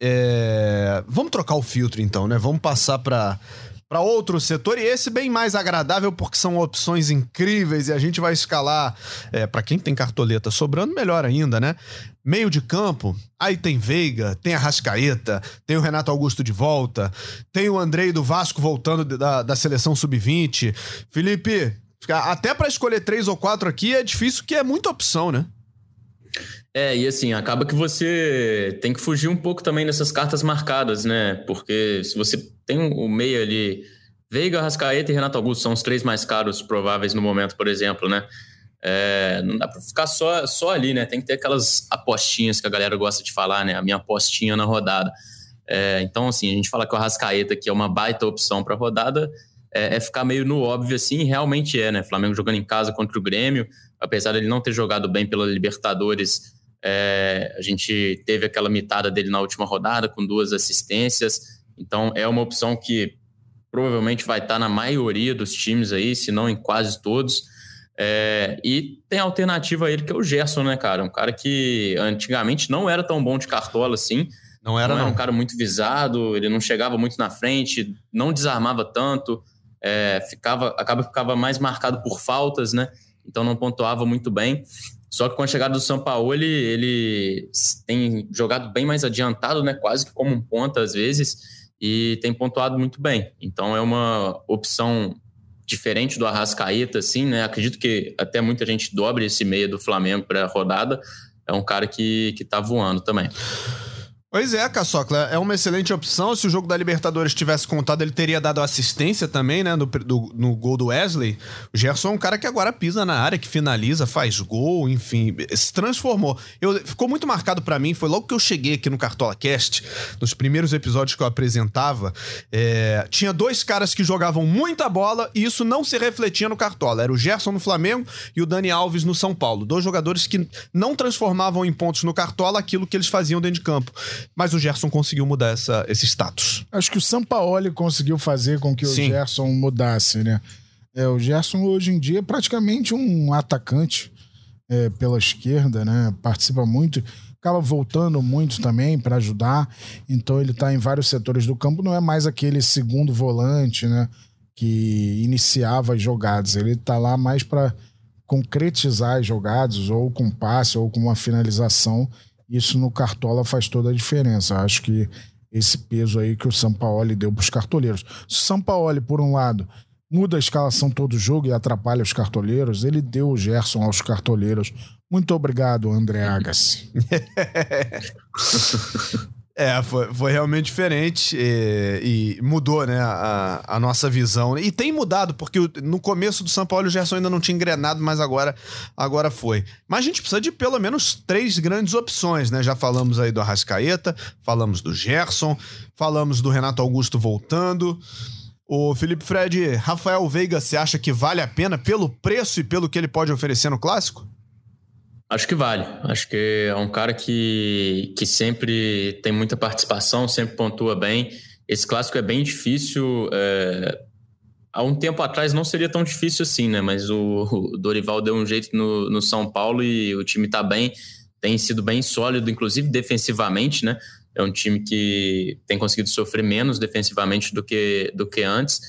É... Vamos trocar o filtro então, né? Vamos passar para para outro setor e esse bem mais agradável porque são opções incríveis e a gente vai escalar é, para quem tem cartoleta sobrando melhor ainda, né? Meio de campo, aí tem Veiga, tem a Rascaeta, tem o Renato Augusto de volta, tem o Andrei do Vasco voltando da, da seleção sub-20. Felipe, até para escolher três ou quatro aqui é difícil, que é muita opção, né? É, e assim, acaba que você tem que fugir um pouco também dessas cartas marcadas, né? Porque se você tem o meio ali, Veiga, Rascaeta e Renato Augusto são os três mais caros prováveis no momento, por exemplo, né? É, não dá para ficar só, só ali, né? Tem que ter aquelas apostinhas que a galera gosta de falar, né? A minha apostinha na rodada. É, então, assim, a gente fala que o Rascaeta aqui é uma baita opção para rodada, é, é, ficar meio no óbvio assim, realmente é, né? Flamengo jogando em casa contra o Grêmio, apesar dele não ter jogado bem pela Libertadores, é, a gente teve aquela mitada dele na última rodada com duas assistências, então é uma opção que provavelmente vai estar na maioria dos times aí, se não em quase todos. É, e tem a alternativa a ele que é o Gerson, né, cara? Um cara que antigamente não era tão bom de cartola assim. Não era, não. Era um cara muito visado, ele não chegava muito na frente, não desarmava tanto é, ficava, acaba ficava mais marcado por faltas, né? Então não pontuava muito bem. Só que com a chegada do São Paulo, ele, ele tem jogado bem mais adiantado, né? Quase que como um ponta às vezes, e tem pontuado muito bem. Então é uma opção diferente do Arrascaeta, assim, né? Acredito que até muita gente dobre esse meia do Flamengo para a rodada. É um cara que, que tá voando também. Pois é, Caçocla, é uma excelente opção. Se o jogo da Libertadores tivesse contado, ele teria dado assistência também, né, no, do, no gol do Wesley. O Gerson é um cara que agora pisa na área, que finaliza, faz gol, enfim, se transformou. Eu, ficou muito marcado para mim, foi logo que eu cheguei aqui no Cartola Cast, nos primeiros episódios que eu apresentava, é, tinha dois caras que jogavam muita bola e isso não se refletia no Cartola. Era o Gerson no Flamengo e o Dani Alves no São Paulo. Dois jogadores que não transformavam em pontos no Cartola aquilo que eles faziam dentro de campo. Mas o Gerson conseguiu mudar essa, esse status. Acho que o Sampaoli conseguiu fazer com que Sim. o Gerson mudasse, né? É, o Gerson hoje em dia é praticamente um atacante é, pela esquerda, né? Participa muito, acaba voltando muito também para ajudar. Então ele está em vários setores do campo, não é mais aquele segundo volante, né? Que iniciava as jogadas. Ele está lá mais para concretizar as jogadas, ou com passe, ou com uma finalização isso no Cartola faz toda a diferença. Acho que esse peso aí que o Sampaoli deu para os cartoleiros. Se o Sampaoli, por um lado, muda a escalação todo jogo e atrapalha os cartoleiros. Ele deu o Gerson aos cartoleiros. Muito obrigado, André Agassi. [LAUGHS] É, foi, foi realmente diferente e, e mudou, né, a, a, nossa visão. E tem mudado, porque no começo do São Paulo o Gerson ainda não tinha engrenado, mas agora, agora foi. Mas a gente precisa de pelo menos três grandes opções, né? Já falamos aí do Arrascaeta, falamos do Gerson, falamos do Renato Augusto voltando. O Felipe Fred, Rafael Veiga, você acha que vale a pena pelo preço e pelo que ele pode oferecer no clássico? Acho que vale. Acho que é um cara que, que sempre tem muita participação, sempre pontua bem. Esse clássico é bem difícil. É... Há um tempo atrás não seria tão difícil assim, né? Mas o, o Dorival deu um jeito no, no São Paulo e o time tá bem, tem sido bem sólido, inclusive defensivamente, né? É um time que tem conseguido sofrer menos defensivamente do que, do que antes.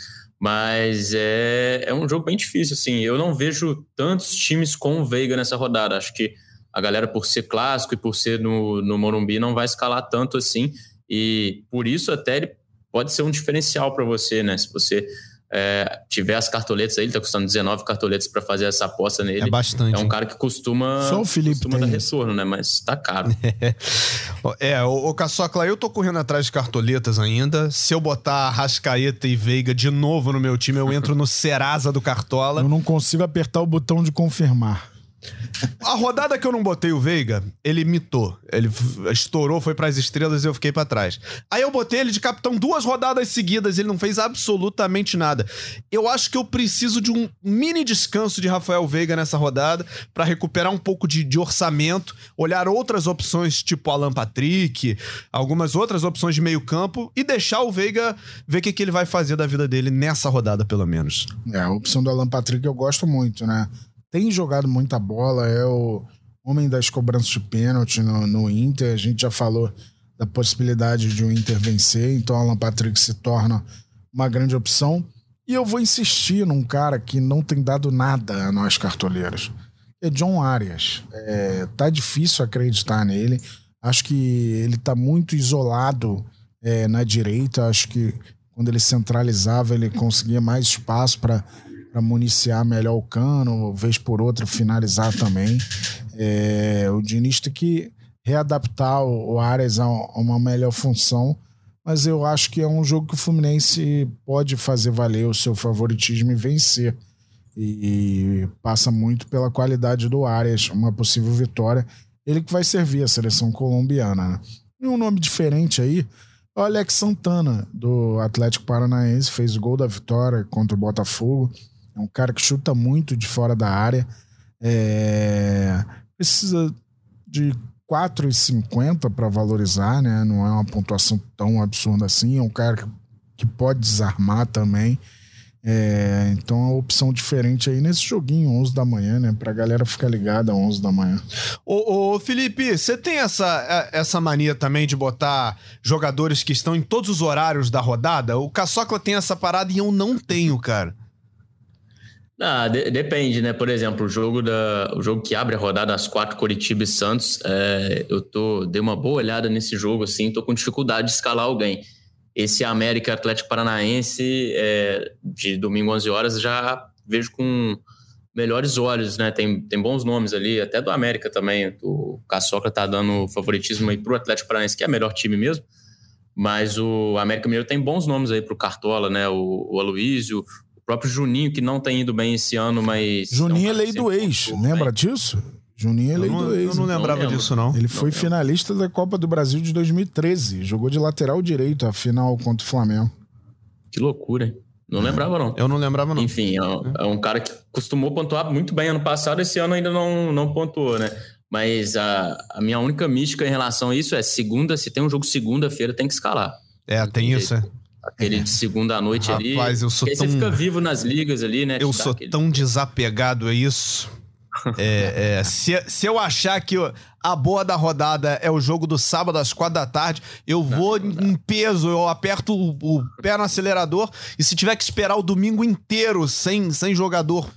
Mas é, é um jogo bem difícil, assim. Eu não vejo tantos times com o Veiga nessa rodada. Acho que a galera, por ser clássico e por ser no, no Morumbi, não vai escalar tanto assim. E por isso até ele pode ser um diferencial para você, né? Se você é, tiver as cartoletas aí, ele tá custando 19 cartoletas para fazer essa aposta nele. É bastante. É um cara que costuma, Só o Felipe costuma dar retorno, né? Mas tá caro. [LAUGHS] é, o, o Caçocla, eu tô correndo atrás de cartoletas ainda. Se eu botar Rascaeta e Veiga de novo no meu time, eu entro no Serasa do Cartola. Eu não consigo apertar o botão de confirmar. A rodada que eu não botei o Veiga, ele mitou. Ele estourou, foi para as estrelas e eu fiquei para trás. Aí eu botei ele de capitão duas rodadas seguidas, ele não fez absolutamente nada. Eu acho que eu preciso de um mini descanso de Rafael Veiga nessa rodada para recuperar um pouco de, de, orçamento, olhar outras opções tipo Alan Patrick, algumas outras opções de meio-campo e deixar o Veiga ver o que, que ele vai fazer da vida dele nessa rodada, pelo menos. É, a opção do Alan Patrick eu gosto muito, né? Tem jogado muita bola, é o homem das cobranças de pênalti no, no Inter. A gente já falou da possibilidade de o Inter vencer, então Alan Patrick se torna uma grande opção. E eu vou insistir num cara que não tem dado nada a nós cartoleiros. É John Arias. É, tá difícil acreditar nele. Acho que ele tá muito isolado é, na direita. Acho que quando ele centralizava, ele conseguia mais espaço para para municiar melhor o cano, vez por outra finalizar também. É, o Diniz tem que readaptar o, o Ares a uma melhor função, mas eu acho que é um jogo que o Fluminense pode fazer valer o seu favoritismo e vencer. E passa muito pela qualidade do Arias, uma possível vitória. Ele que vai servir a seleção colombiana. Né? E um nome diferente aí, o Alex Santana, do Atlético Paranaense, fez o gol da vitória contra o Botafogo. É um cara que chuta muito de fora da área. É... Precisa de 4,50 para valorizar, né? Não é uma pontuação tão absurda assim. É um cara que, que pode desarmar também. É, então é uma opção diferente aí nesse joguinho, 11 da manhã, né? Pra galera ficar ligada 11 da manhã. Ô, ô Felipe, você tem essa, essa mania também de botar jogadores que estão em todos os horários da rodada? O Caçocla tem essa parada e eu não tenho, cara. Ah, de, depende, né? Por exemplo, o jogo, da, o jogo que abre a rodada às quatro, Curitiba e Santos, é, eu tô, dei uma boa olhada nesse jogo, assim, tô com dificuldade de escalar alguém. Esse América Atlético Paranaense, é, de domingo 11 horas, já vejo com melhores olhos, né? Tem, tem bons nomes ali, até do América também. O Caçoca tá dando favoritismo aí pro Atlético Paranaense, que é o melhor time mesmo. Mas o América Mineiro tem bons nomes aí pro Cartola, né? O, o próprio Juninho, que não tem ido bem esse ano, mas. Juninho é lei do ex, lembra bem. disso? Juninho é lei do ex. Eu não lembrava não disso, não. Ele foi não finalista da Copa do Brasil de 2013. Jogou de lateral direito a final contra o Flamengo. Que loucura, hein? Não é. lembrava, não. Eu não lembrava, não. Enfim, é um, é um, cara que costumou pontuar muito bem ano passado, esse ano ainda não, não pontuou, né? Mas a, a minha única mística em relação a isso é segunda, se tem um jogo segunda-feira, tem que escalar. É, tem isso, é. Aquele de segunda noite Rapaz, ali. Rapaz, eu sou tão... você fica vivo nas ligas ali, né? Eu sou aquele... tão desapegado a isso. [LAUGHS] é, é, se, se eu achar que eu, A boa da rodada é o jogo do sábado às quatro da tarde. Eu vou em peso, eu aperto o, o, pé no acelerador e se tiver que esperar o domingo inteiro sem, sem jogador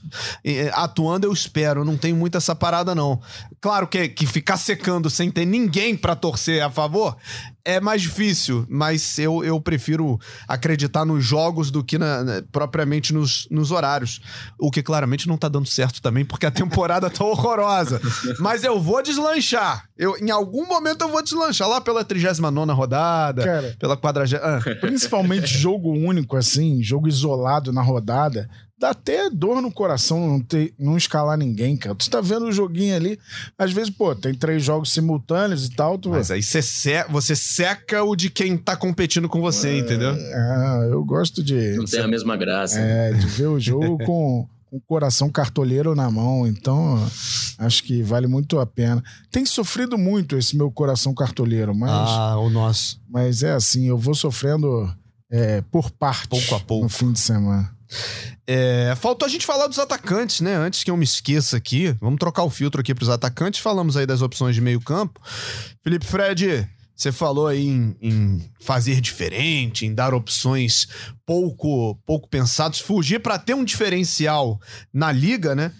eh, atuando, eu espero. Eu não tenho muito essa parada, não. Claro que, que ficar secando sem ter ninguém para torcer a favor é mais difícil, mas eu, eu prefiro acreditar nos jogos do que na, na, propriamente nos, nos horários. O que claramente não tá dando certo também, porque a temporada tá horrorosa. [LAUGHS] Mas eu vou deslanchar. Eu, em algum momento eu vou deslanchar lá pela 39 rodada, Cara, pela 40. Ah. [LAUGHS] Principalmente jogo único, assim, jogo isolado na rodada dá até dor no coração não, ter, não escalar ninguém, cara. Tu tá vendo o joguinho ali, às vezes, pô, tem três jogos simultâneos e tal. Tu... Mas aí você, se, você seca o de quem tá competindo com você, é, entendeu? É, eu gosto de. Não tem a mesma graça. É, de ver o jogo com. Com o coração cartoleiro na mão, então acho que vale muito a pena. Tem sofrido muito esse meu coração cartoleiro, mas. Ah, o nosso. Mas é assim, eu vou sofrendo é, por parte. Pouco a pouco. No fim de semana. É, faltou a gente falar dos atacantes, né? Antes que eu me esqueça aqui, vamos trocar o filtro aqui para os atacantes. Falamos aí das opções de meio campo. Felipe Fred, você falou aí em, em, fazer diferente, em dar opções pouco pouco pensados, fugir para ter um diferencial na liga, né?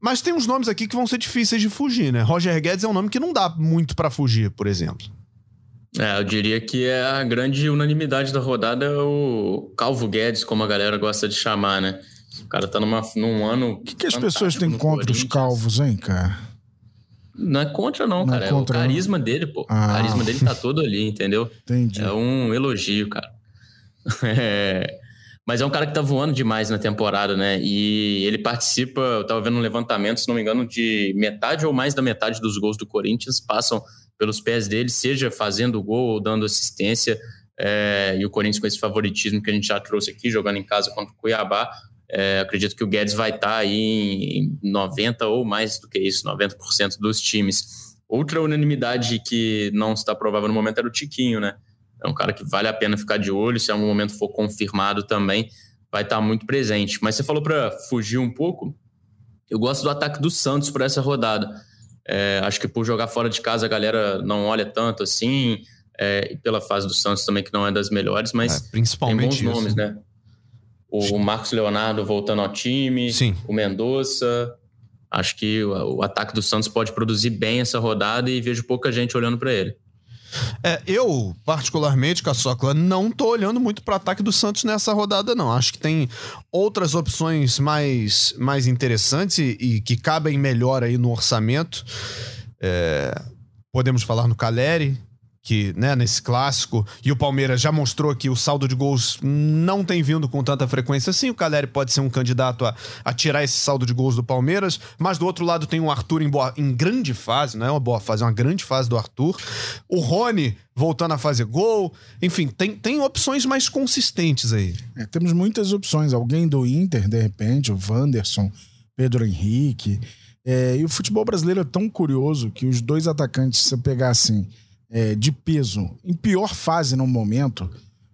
Mas tem uns nomes aqui que vão ser difíceis de fugir, né? Roger Guedes é um nome que não dá muito para fugir, por exemplo. É, eu diria que é a grande unanimidade da rodada é o Calvo Guedes, como a galera gosta de chamar, né? O cara tá numa, num ano. O que, que as pessoas têm contra os calvos, hein, cara? Não é contra, não, não é cara. É, contra, é o carisma não. dele, pô. Ah. O carisma dele tá todo ali, entendeu? Entendi. É um elogio, cara. [LAUGHS] É... Mas é um cara que tá voando demais na temporada, né? E ele participa, eu tava vendo um levantamento, se não me engano, de metade ou mais da metade dos gols do Corinthians passam pelos pés dele, seja fazendo gol ou dando assistência. É, e o Corinthians com esse favoritismo que a gente já trouxe aqui, jogando em casa contra o Cuiabá. É, acredito que o Guedes vai estar tá aí em 90% ou mais do que isso, 90% dos times. Outra unanimidade que não está provável no momento era o Tiquinho, né? É um cara que vale a pena ficar de olho, se algum momento for confirmado também, vai estar tá muito presente. Mas você falou para fugir um pouco, eu gosto do ataque do Santos para essa rodada. É, acho que por jogar fora de casa a galera não olha tanto assim, é, e pela fase do Santos também, que não é das melhores, mas é, principalmente tem bons nomes, né? O Marcos Leonardo voltando ao time, Sim. o Mendonça. Acho que o, o ataque do Santos pode produzir bem essa rodada e vejo pouca gente olhando para ele. É, eu, particularmente, Caçocla, não tô olhando muito para o ataque do Santos nessa rodada, não. Acho que tem outras opções mais, mais interessantes e, e que cabem melhor aí no orçamento. É, podemos falar no Caleri, que, né, nesse clássico, e o Palmeiras já mostrou que o saldo de gols não tem vindo com tanta frequência assim. O Caleri pode ser um candidato a, a tirar esse saldo de gols do Palmeiras, mas do outro lado tem o Arthur em, boa, em grande fase, não é uma boa fase, é uma grande fase do Arthur. O Rony voltando a fazer gol. Enfim, tem, tem opções mais consistentes aí. É, temos muitas opções. Alguém do Inter, de repente, o Wanderson, Pedro Henrique. É, e o futebol brasileiro é tão curioso que os dois atacantes, se você pegar assim é, de peso em pior fase no momento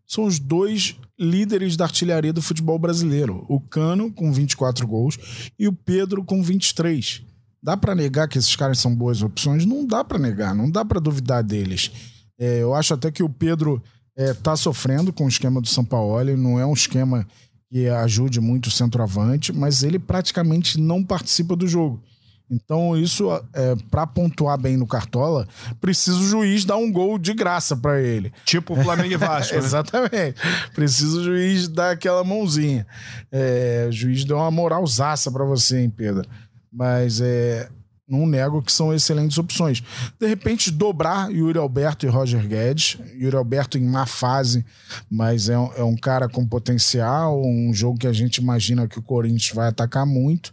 são os dois líderes da artilharia do futebol brasileiro. O Cano, com 24 gols, e o Pedro, com 23. Dá para negar que esses caras são boas opções? Não dá para negar, não dá para duvidar deles. É, eu acho até que o Pedro é, tá sofrendo com o esquema do São Paulo, não é um esquema que ajude muito o centroavante, mas ele praticamente não participa do jogo. Então, isso, é, para pontuar bem no Cartola, precisa o juiz dar um gol de graça para ele. Tipo o Flamengo e Vasco. [LAUGHS] né? Exatamente. Precisa o juiz dar aquela mãozinha. É, o juiz deu uma moralzaça para você, hein, Pedro? Mas é, não nego que são excelentes opções. De repente, dobrar Yuri Alberto e Roger Guedes. Yuri Alberto em má fase, mas é um, é um cara com potencial, um jogo que a gente imagina que o Corinthians vai atacar muito.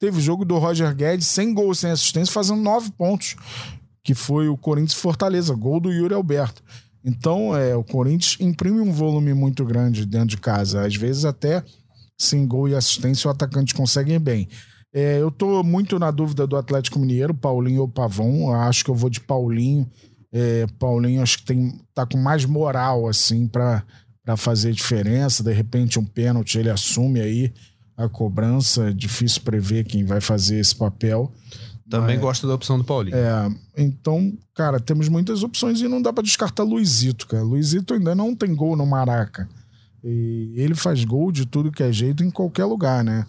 Teve o jogo do Roger Guedes sem gol, sem assistência, fazendo nove pontos, que foi o Corinthians Fortaleza, gol do Yuri Alberto. Então, é, o Corinthians imprime um volume muito grande dentro de casa. Às vezes, até sem gol e assistência, o atacante consegue bem. É, eu tô muito na dúvida do Atlético Mineiro, Paulinho ou Pavão. Acho que eu vou de Paulinho. É, Paulinho acho que tem, tá com mais moral, assim, para fazer diferença. De repente, um pênalti ele assume aí a cobrança, é difícil prever quem vai fazer esse papel, Também Mas, gosto da opção do Paulinho. É, então, cara, temos muitas opções e não dá para descartar Luizito, cara. Luizito ainda não tem gol no Maraca. E ele faz gol de tudo que é jeito em qualquer lugar, né?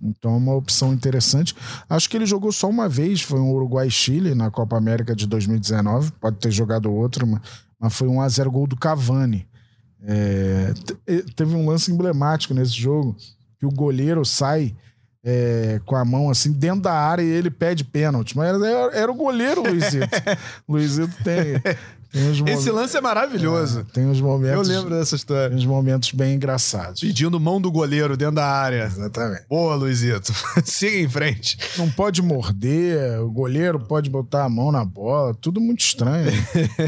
Então é uma opção interessante. Acho que ele jogou só uma vez, foi um Uruguai-Chile na Copa América de 2019. Pode ter jogado outro, mas foi um a 0 gol do Cavani. É, teve um lance emblemático nesse jogo que o goleiro sai é, com a mão assim dentro da área e ele pede pênalti. Mas era, era o goleiro, Luizito. [LAUGHS] Luizito tem, esse lance é maravilhoso. É, tem uns momentos. Eu lembro dessa história. Tem uns momentos bem engraçados. Pedindo mão do goleiro dentro da área. Exatamente. Boa, Luizito. [LAUGHS] Siga em frente. Não pode morder, o goleiro pode botar a mão na bola, tudo muito estranho.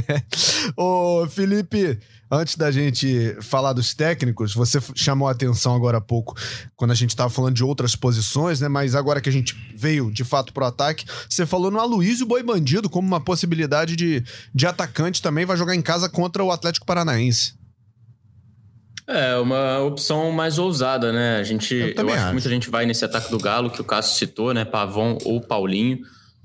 [LAUGHS] Ô, Felipe, Antes da gente falar dos técnicos, você chamou a atenção agora há pouco, quando a gente estava falando de outras posições, né? Mas agora que a gente veio de fato pro ataque, você falou no Aloysio Boi Bandido como uma possibilidade de, de atacante também, vai jogar em casa contra o Atlético Paranaense. É, uma opção mais ousada, né? A gente, eu, eu acho, acho que muita gente vai nesse ataque do Galo, que o Cássio citou, né? Pavon ou Paulinho.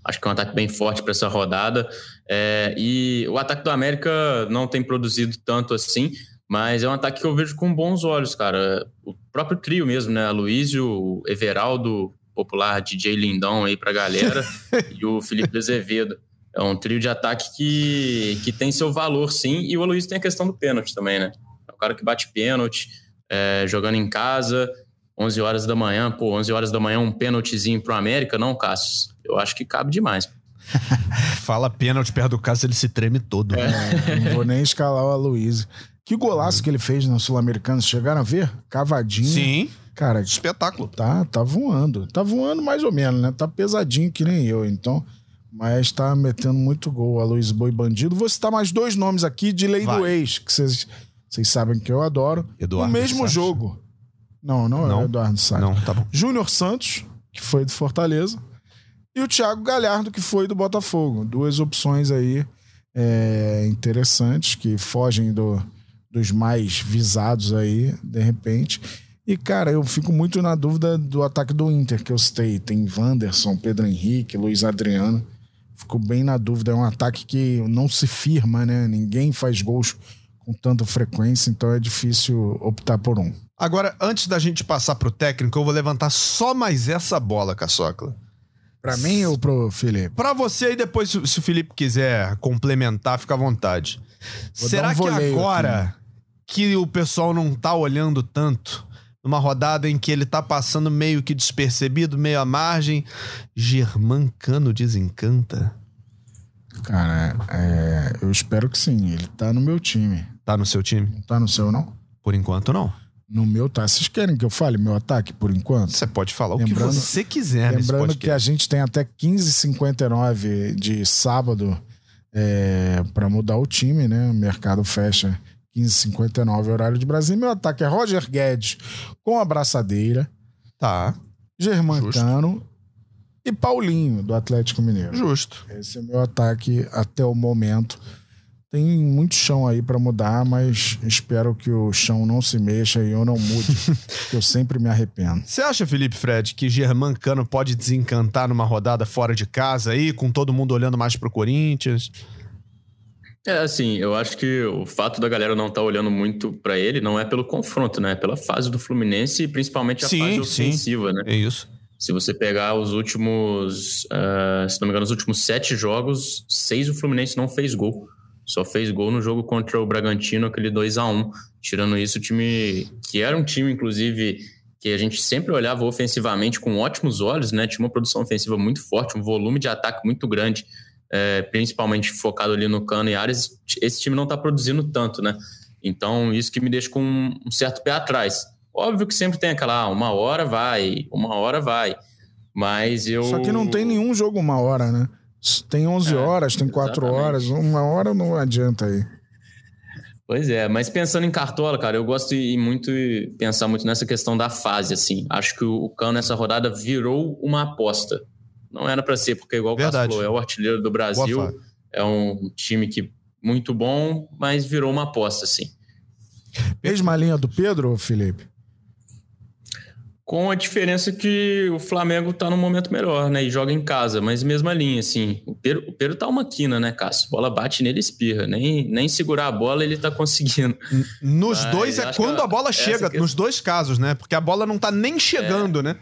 Acho que é um ataque bem forte para essa rodada. É, e o ataque do América não tem produzido tanto assim, mas é um ataque que eu vejo com bons olhos, cara. O próprio trio mesmo, né? Luísio, Everaldo, popular DJ Lindão aí pra galera, [LAUGHS] e o Felipe Azevedo. É um trio de ataque que, que tem seu valor, sim. E o Aloysio tem a questão do pênalti também, né? É o cara que bate pênalti, é, jogando em casa, 11 horas da manhã. Pô, 11 horas da manhã, um pênaltizinho pro América, não, Cassius? eu acho que cabe demais. [LAUGHS] Fala pênalti perto do Cássio, ele se treme todo. É. Não vou nem escalar o Aloysio. Que golaço que ele fez no Sul-Americano, chegaram a ver? Cavadinho. Sim. Cara, espetáculo. Tá, tá voando. Tá voando mais ou menos, né? Tá pesadinho que nem eu, então. Mas tá metendo muito gol. A Luiz Boi Bandido. Vou citar mais dois nomes aqui de Lei Vai. do Ex, que vocês sabem que eu adoro. Eduardo. No mesmo jogo. Não, não, não é Eduardo Sá. Não, tá bom. Júnior Santos, que foi do Fortaleza e o Thiago Galhardo, que foi do Botafogo. Duas opções aí é, interessantes que fogem do, dos mais visados aí, de repente. E, cara, eu fico muito na dúvida do ataque do Inter, que eu citei. Tem Wanderson, Pedro Henrique, Luiz Adriano. Fico bem na dúvida. É um ataque que não se firma, né? Ninguém faz gols com tanta frequência, então é difícil optar por um. Agora, antes da gente passar pro técnico, eu vou levantar só mais essa bola, Caçocla. Pra mim ou pro Felipe? Pra você e depois, se o Felipe quiser complementar, fica à vontade. Vou Será um que agora aqui. que o pessoal não tá olhando tanto, numa rodada em que ele tá passando meio que despercebido, meio à margem, Germancano desencanta? Cara, é, eu espero que sim. Ele tá no meu time. Tá no seu time? Não tá no seu, não? Por enquanto, não. No meu tá. Vocês querem que eu fale meu ataque por enquanto? Você pode falar lembrando, o que você quiser Lembrando que a gente tem até 15h59 de sábado é, para mudar o time, né? O mercado fecha 15h59, horário de Brasil. Meu ataque é Roger Guedes com a braçadeira. Tá. Germancano e Paulinho, do Atlético Mineiro. Justo. Esse é meu ataque até o momento. Tem muito chão aí para mudar, mas espero que o chão não se mexa e eu não mude, [LAUGHS] que eu sempre me arrependo. Você acha, Felipe Fred, que Germán Cano pode desencantar numa rodada fora de casa aí, com todo mundo olhando mais pro Corinthians? É, assim, eu acho que o fato da galera não estar tá olhando muito para ele não é pelo confronto, né? É pela fase do Fluminense e principalmente a sim, fase ofensiva, sim. né? É isso. Se você pegar os últimos, uh, se não me engano, os últimos sete jogos, seis o Fluminense não fez gol. Só fez gol no jogo contra o Bragantino, aquele 2 a 1 Tirando isso, o time, que era um time, inclusive, que a gente sempre olhava ofensivamente com ótimos olhos, né? Tinha uma produção ofensiva muito forte, um volume de ataque muito grande, é, principalmente focado ali no Cano e Ares. Esse time não está produzindo tanto, né? Então, isso que me deixa com um certo pé atrás. Óbvio que sempre tem aquela, ah, uma hora vai, uma hora vai. Mas eu. Só que não tem nenhum jogo uma hora, né? Tem 11 é, horas, tem 4 exatamente. horas, uma hora não adianta aí. Pois é, mas pensando em cartola, cara, eu gosto de muito pensar muito nessa questão da fase, assim. Acho que o Cano nessa rodada virou uma aposta. Não era para ser, porque igual o falou, é o artilheiro do Brasil, é um time que muito bom, mas virou uma aposta, assim. Mesma linha do Pedro, Felipe? Com a diferença que o Flamengo tá num momento melhor, né? E joga em casa, mas mesma linha, assim. O Pedro, o Pedro tá uma quina, né, Cássio? A bola bate nele espirra. Nem, nem segurar a bola ele tá conseguindo. Nos mas dois é quando a bola chega, que... nos dois casos, né? Porque a bola não tá nem chegando, é. né?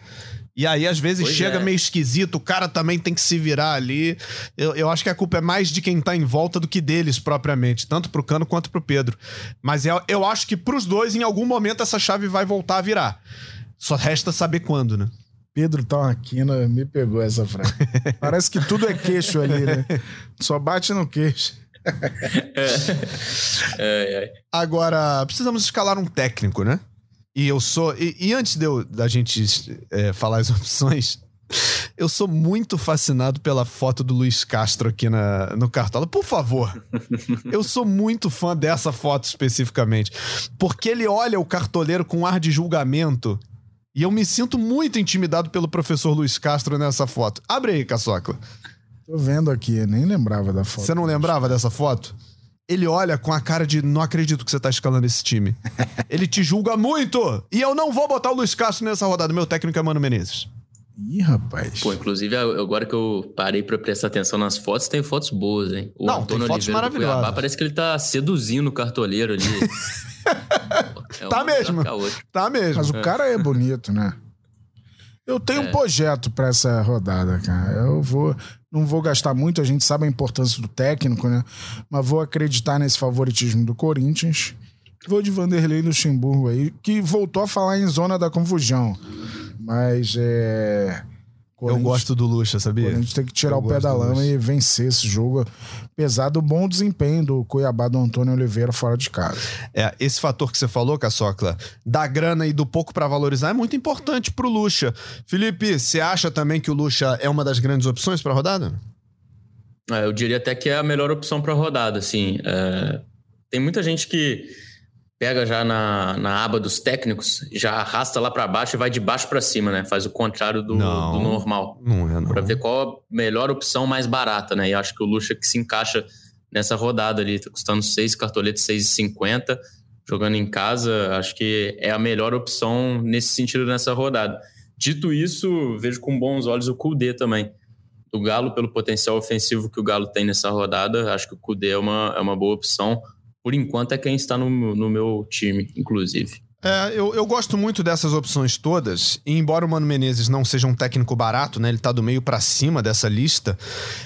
E aí, às vezes, pois chega é. meio esquisito, o cara também tem que se virar ali. Eu, eu acho que a culpa é mais de quem tá em volta do que deles propriamente, tanto pro Cano quanto pro Pedro. Mas eu, eu acho que pros dois, em algum momento, essa chave vai voltar a virar. Só resta saber quando, né? Pedro tá uma quina, me pegou essa frase. [LAUGHS] Parece que tudo é queixo ali, né? Só bate no queixo. é. É, é. Agora, precisamos escalar um técnico, né? E eu sou. E, e antes de eu, da gente é, falar as [LAUGHS] opções, eu sou muito fascinado pela foto do Luiz Castro aqui na, no Cartola. Por favor. Eu sou muito fã dessa foto especificamente. Porque ele olha o cartoleiro com ar de julgamento e eu me sinto muito intimidado pelo professor Luiz Castro nessa foto. Abre aí, Caçocla. Tô vendo aqui, nem lembrava da foto. Você não lembrava dessa foto? Ele olha com a cara de não acredito que você tá escalando esse time. [LAUGHS] Ele te julga muito! E eu não vou botar o Luiz Castro nessa rodada. Meu técnico é Mano Menezes. Ih, rapaz. Pô, inclusive, agora que eu parei pra prestar atenção nas fotos, tem fotos boas, hein? O não, Antônio tem fotos Oliveira maravilhosas. parece que ele tá seduzindo o cartoleiro ali. [LAUGHS] é tá mesmo. Tá mesmo. Mas o cara é bonito, né? Eu tenho é. um projeto para essa rodada, cara. Eu vou, não vou gastar muito, a gente sabe a importância do técnico, né? Mas vou acreditar nesse favoritismo do Corinthians. Vou de Vanderlei Luxemburgo aí, que voltou a falar em zona da confusão. Mas é. Eu gosto do Lucha, sabia? A gente tem que tirar eu o pé da lama e vencer esse jogo. Apesar do bom desempenho do Cuiabá do Antônio Oliveira fora de casa. É, esse fator que você falou, Caçocla, da grana e do pouco para valorizar é muito importante pro Lucha. Felipe, você acha também que o Lucha é uma das grandes opções para rodada? É, eu diria até que é a melhor opção para rodada, assim. É... Tem muita gente que pega já na, na aba dos técnicos, já arrasta lá para baixo e vai de baixo para cima, né? Faz o contrário do, não, do normal. Não é, não. Pra ver qual a melhor opção mais barata, né? E acho que o Lucha que se encaixa nessa rodada ali, tá custando 6 cartoletes, 6,50. Jogando em casa, acho que é a melhor opção nesse sentido nessa rodada. Dito isso, vejo com bons olhos o Kudê também. O Galo, pelo potencial ofensivo que o Galo tem nessa rodada, acho que o Kudê é uma, é uma boa opção por enquanto, é quem está no, no meu time, inclusive. É, eu, eu gosto muito dessas opções todas, e embora o Mano Menezes não seja um técnico barato, né? Ele tá do meio para cima dessa lista.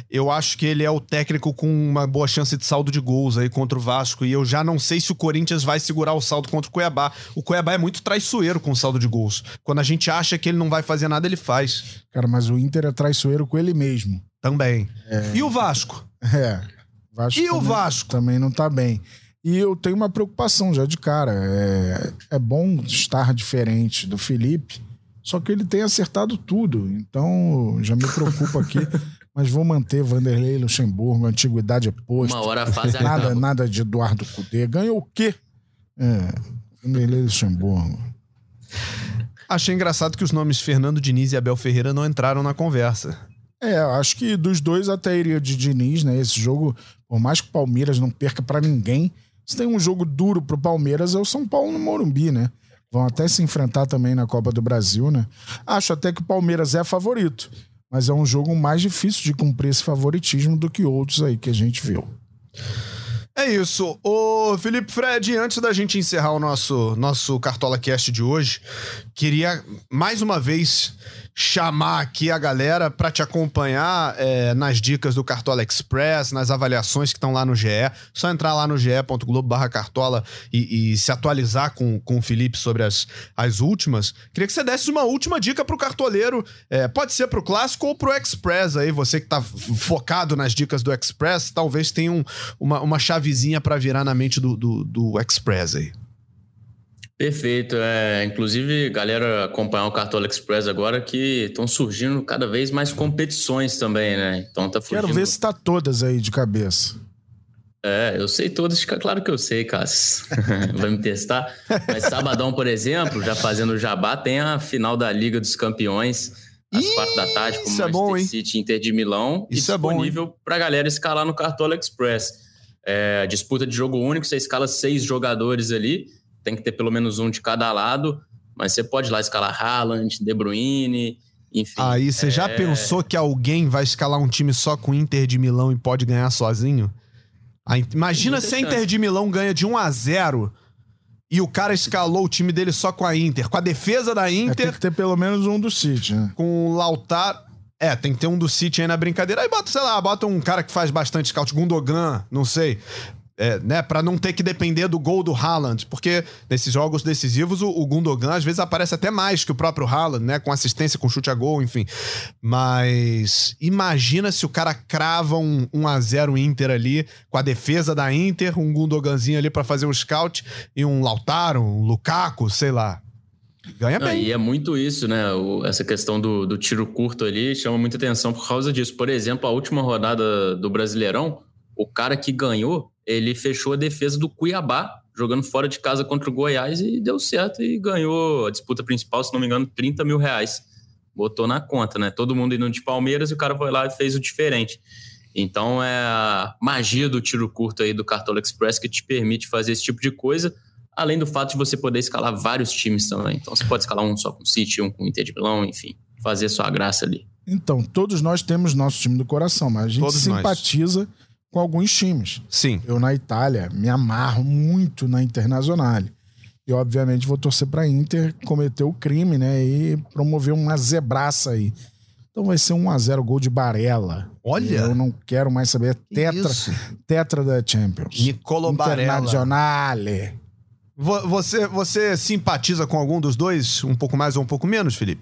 Eu acho que ele é o técnico com uma boa chance de saldo de gols aí contra o Vasco, e eu já não sei se o Corinthians vai segurar o saldo contra o Cuiabá. O Cuiabá é muito traiçoeiro com o saldo de gols. Quando a gente acha que ele não vai fazer nada, ele faz. Cara, mas o Inter é traiçoeiro com ele mesmo. Também. É... E o Vasco? É. Vasco e também, o Vasco? Também não tá bem. E eu tenho uma preocupação já de cara. É, é bom estar diferente do Felipe, só que ele tem acertado tudo. Então já me preocupa aqui. [LAUGHS] mas vou manter Vanderlei Luxemburgo, antiguidade é posto. Uma hora a fase nada, acaba. nada de Eduardo Cudê. Ganhou o quê? É, Vanderlei Luxemburgo. Achei engraçado que os nomes Fernando Diniz e Abel Ferreira não entraram na conversa. É, acho que dos dois até iria de Diniz, né? Esse jogo, por mais que o Palmeiras não perca para ninguém, se tem um jogo duro pro Palmeiras, é o São Paulo no Morumbi, né? Vão até se enfrentar também na Copa do Brasil, né? Acho até que o Palmeiras é favorito, mas é um jogo mais difícil de cumprir esse favoritismo do que outros aí que a gente viu. É isso. Ô, Felipe Fred, antes da gente encerrar o nosso, nosso Cartola Cast de hoje, queria mais uma vez chamar aqui a galera para te acompanhar é, nas dicas do Cartola Express, nas avaliações que estão lá no GE. Só entrar lá no ge.globo/cartola e, e, se atualizar com, com o Felipe sobre as, as últimas. Queria que você desse uma última dica pro cartoleiro. É, pode ser pro clássico ou pro Express aí. Você que tá focado nas dicas do Express, talvez tenha um, uma, uma chavezinha para virar na mente do, do, do Express aí. Perfeito. É, inclusive, galera, acompanhar o Cartola Express agora que estão surgindo cada vez mais competições também, né? Então tá fugindo... Quero ver se tá todas aí de cabeça. É, eu sei todas, claro que eu sei, Cássio. [LAUGHS] Vai me testar. Mas sabadão, por exemplo, já fazendo o jabá, tem a final da Liga dos Campeões, às Ih, quatro da tarde, com o Manchester é bom, City Inter de Milão. Isso disponível é bom, pra galera escalar no Cartola Express. É, disputa de jogo único, você escala seis jogadores ali tem que ter pelo menos um de cada lado. Mas você pode lá escalar Haaland, De Bruyne, enfim. Aí você é... já pensou que alguém vai escalar um time só com Inter de Milão e pode ganhar sozinho? Imagina se a Inter de Milão ganha de 1 a 0 e o cara escalou o time dele só com a Inter, com a defesa da Inter. É, tem que ter pelo menos um do City, né? Com o Lautaro. É, tem que ter um do City aí na brincadeira. Aí bota, sei lá, bota um cara que faz bastante scout, Gundogan, não sei é, né, para não ter que depender do gol do Haaland, porque nesses jogos decisivos o, o, Gundogan às vezes aparece até mais que o próprio Haaland, né, com assistência, com chute a gol, enfim. Mas imagina se o cara crava um 1 a 0 Inter ali, com a defesa da Inter, um Gundoganzinho ali para fazer o scout e um Lautaro, um Lukaku, sei lá. Ganha bem. e é muito isso, né? O, essa questão do, do tiro curto ali chama muita atenção por causa disso. Por exemplo, a última rodada do Brasileirão, o cara que ganhou ele fechou a defesa do Cuiabá, jogando fora de casa contra o Goiás e deu certo e ganhou a disputa principal, se não me engano, 30 mil reais. Botou na conta, né? Todo mundo indo de Palmeiras e o cara foi lá e fez o diferente. Então é a magia do tiro curto aí do Cartola Express que te permite fazer esse tipo de coisa, além do fato de você poder escalar vários times também. Então você pode escalar um só com o City, um com o Inter de Milão, enfim, fazer sua graça ali. Então, todos nós temos nosso time do coração, mas a gente todos simpatiza nós com alguns times. Sim. Eu na Itália me amarro muito na Internazionale. E obviamente vou torcer para Inter cometer o crime, né, e promover uma zebraça aí. Então vai ser um a 0 gol de Barella. Olha, eu não quero mais saber tetra, tetra da Champions. Nicolo Barella. Internazionale. Você, você simpatiza com algum dos dois, um pouco mais ou um pouco menos, Felipe?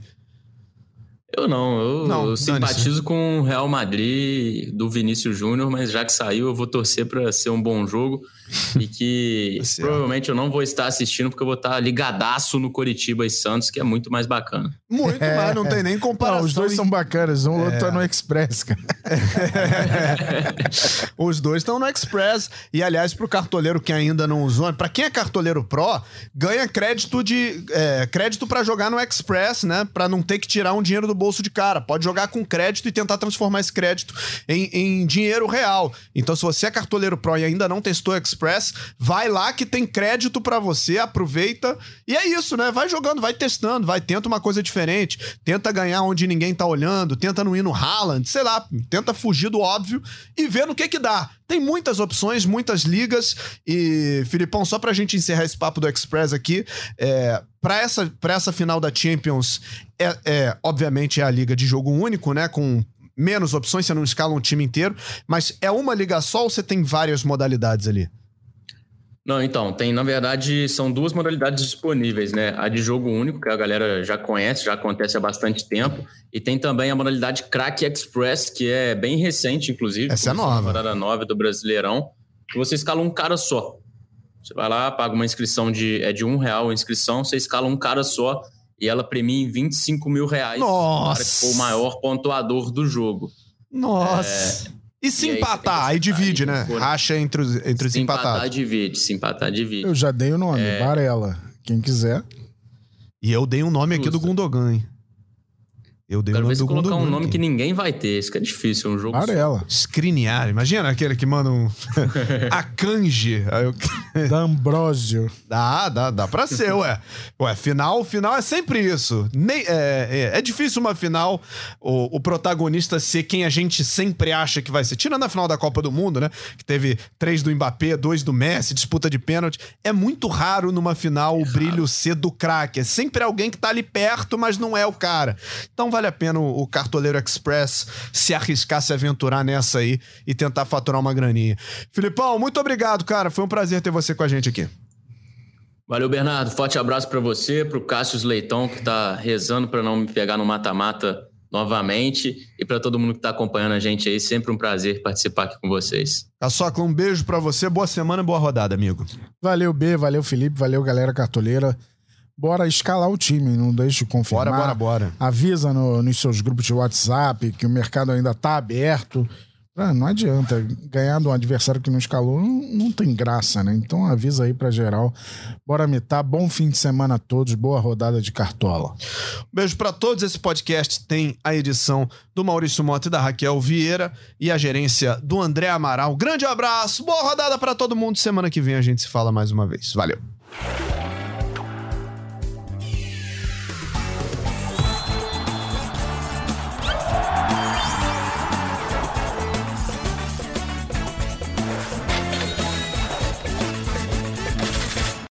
Eu não, eu, não, eu simpatizo com o Real Madrid do Vinícius Júnior, mas já que saiu, eu vou torcer para ser um bom jogo [LAUGHS] e que tá provavelmente eu não vou estar assistindo porque eu vou estar ligadaço no Coritiba e Santos, que é muito mais bacana. Muito é. mais, não tem nem comparação. Não, os dois são bacanas, um é. outro tá no Express, cara. [LAUGHS] os dois estão no Express e aliás pro cartoleiro que ainda não usou, para quem é cartoleiro Pro, ganha crédito de é, crédito para jogar no Express, né, para não ter que tirar um dinheiro do bolso de cara. Pode jogar com crédito e tentar transformar esse crédito em, em dinheiro real. Então se você é cartoleiro Pro e ainda não testou o Express Express, vai lá que tem crédito para você, aproveita. E é isso, né? Vai jogando, vai testando, vai, tenta uma coisa diferente, tenta ganhar onde ninguém tá olhando, tenta não ir no Haaland, sei lá, tenta fugir do óbvio e ver no que que dá. Tem muitas opções, muitas ligas e, Filipão, só pra gente encerrar esse papo do Express aqui, é, para essa, pra essa final da Champions, é, é, obviamente é a liga de jogo único, né, com menos opções, você não escala um time inteiro, mas é uma liga só ou você tem várias modalidades ali? Não, então, tem, na verdade, são duas modalidades disponíveis, né? A de jogo único, que a galera já conhece, já acontece há bastante tempo, e tem também a modalidade Crack Express, que é bem recente, inclusive. Essa é nova. Temporada nova do Brasileirão, que você escala um cara só. Você vai lá, paga uma inscrição de, é de um real a inscrição, você escala um cara só, e ela premia em 25 mil reais. Nossa! Para que for o maior pontuador do jogo. Nossa! É, e se e empatar, aí, aí divide, né? Racha entre os, entre os se empatados. Se empatar, divide. Se empatar, divide. Eu já dei o nome, é... Varela. Quem quiser. E eu dei um nome Justo. aqui do Gundogan, hein? Eu dei Quero o nome ver se colocar um nome que ninguém vai ter. Isso que é difícil, é um jogo Varela. Scriniar. Imagina aquele que manda um... [LAUGHS] a Kanji. Eu... [LAUGHS] da. Dá, dá, dá pra ser, ué. Ué, final, final é sempre isso. Nem, é, é, é difícil uma final o, o, protagonista ser quem a gente sempre acha que vai ser. Tirando a final da Copa do Mundo, né? Que teve três do Mbappé, dois do Messi, disputa de pênalti. É muito raro numa final o brilho ser do craque. É sempre alguém que tá ali perto, mas não é o cara. Então vale a pena o, o Cartoleiro Express se arriscar, se aventurar nessa aí e tentar faturar uma graninha. Filipão, muito obrigado, cara. Foi um prazer ter você com a gente aqui. Valeu, Bernardo. Forte abraço para você, para o Cássio Leitão, que está rezando para não me pegar no mata-mata novamente. E para todo mundo que está acompanhando a gente aí, sempre um prazer participar aqui com vocês. Caçocla, um beijo para você. Boa semana e boa rodada, amigo. Valeu, B. Valeu, Felipe. Valeu, galera cartoleira bora escalar o time, não deixe de confirmar. Bora, bora, bora. Avisa no, nos seus grupos de WhatsApp que o mercado ainda tá aberto. Ah, não adianta. Ganhar de um adversário que não escalou não, não, tem graça, né? Então avisa aí pra geral. Bora mitar. Bom fim de semana a todos. Boa rodada de cartola. Beijo para todos. Esse podcast tem a edição do Maurício Mota e da Raquel Vieira e a gerência do André Amaral. Grande abraço. Boa rodada para todo mundo. Semana que vem a gente se fala mais uma vez. Valeu.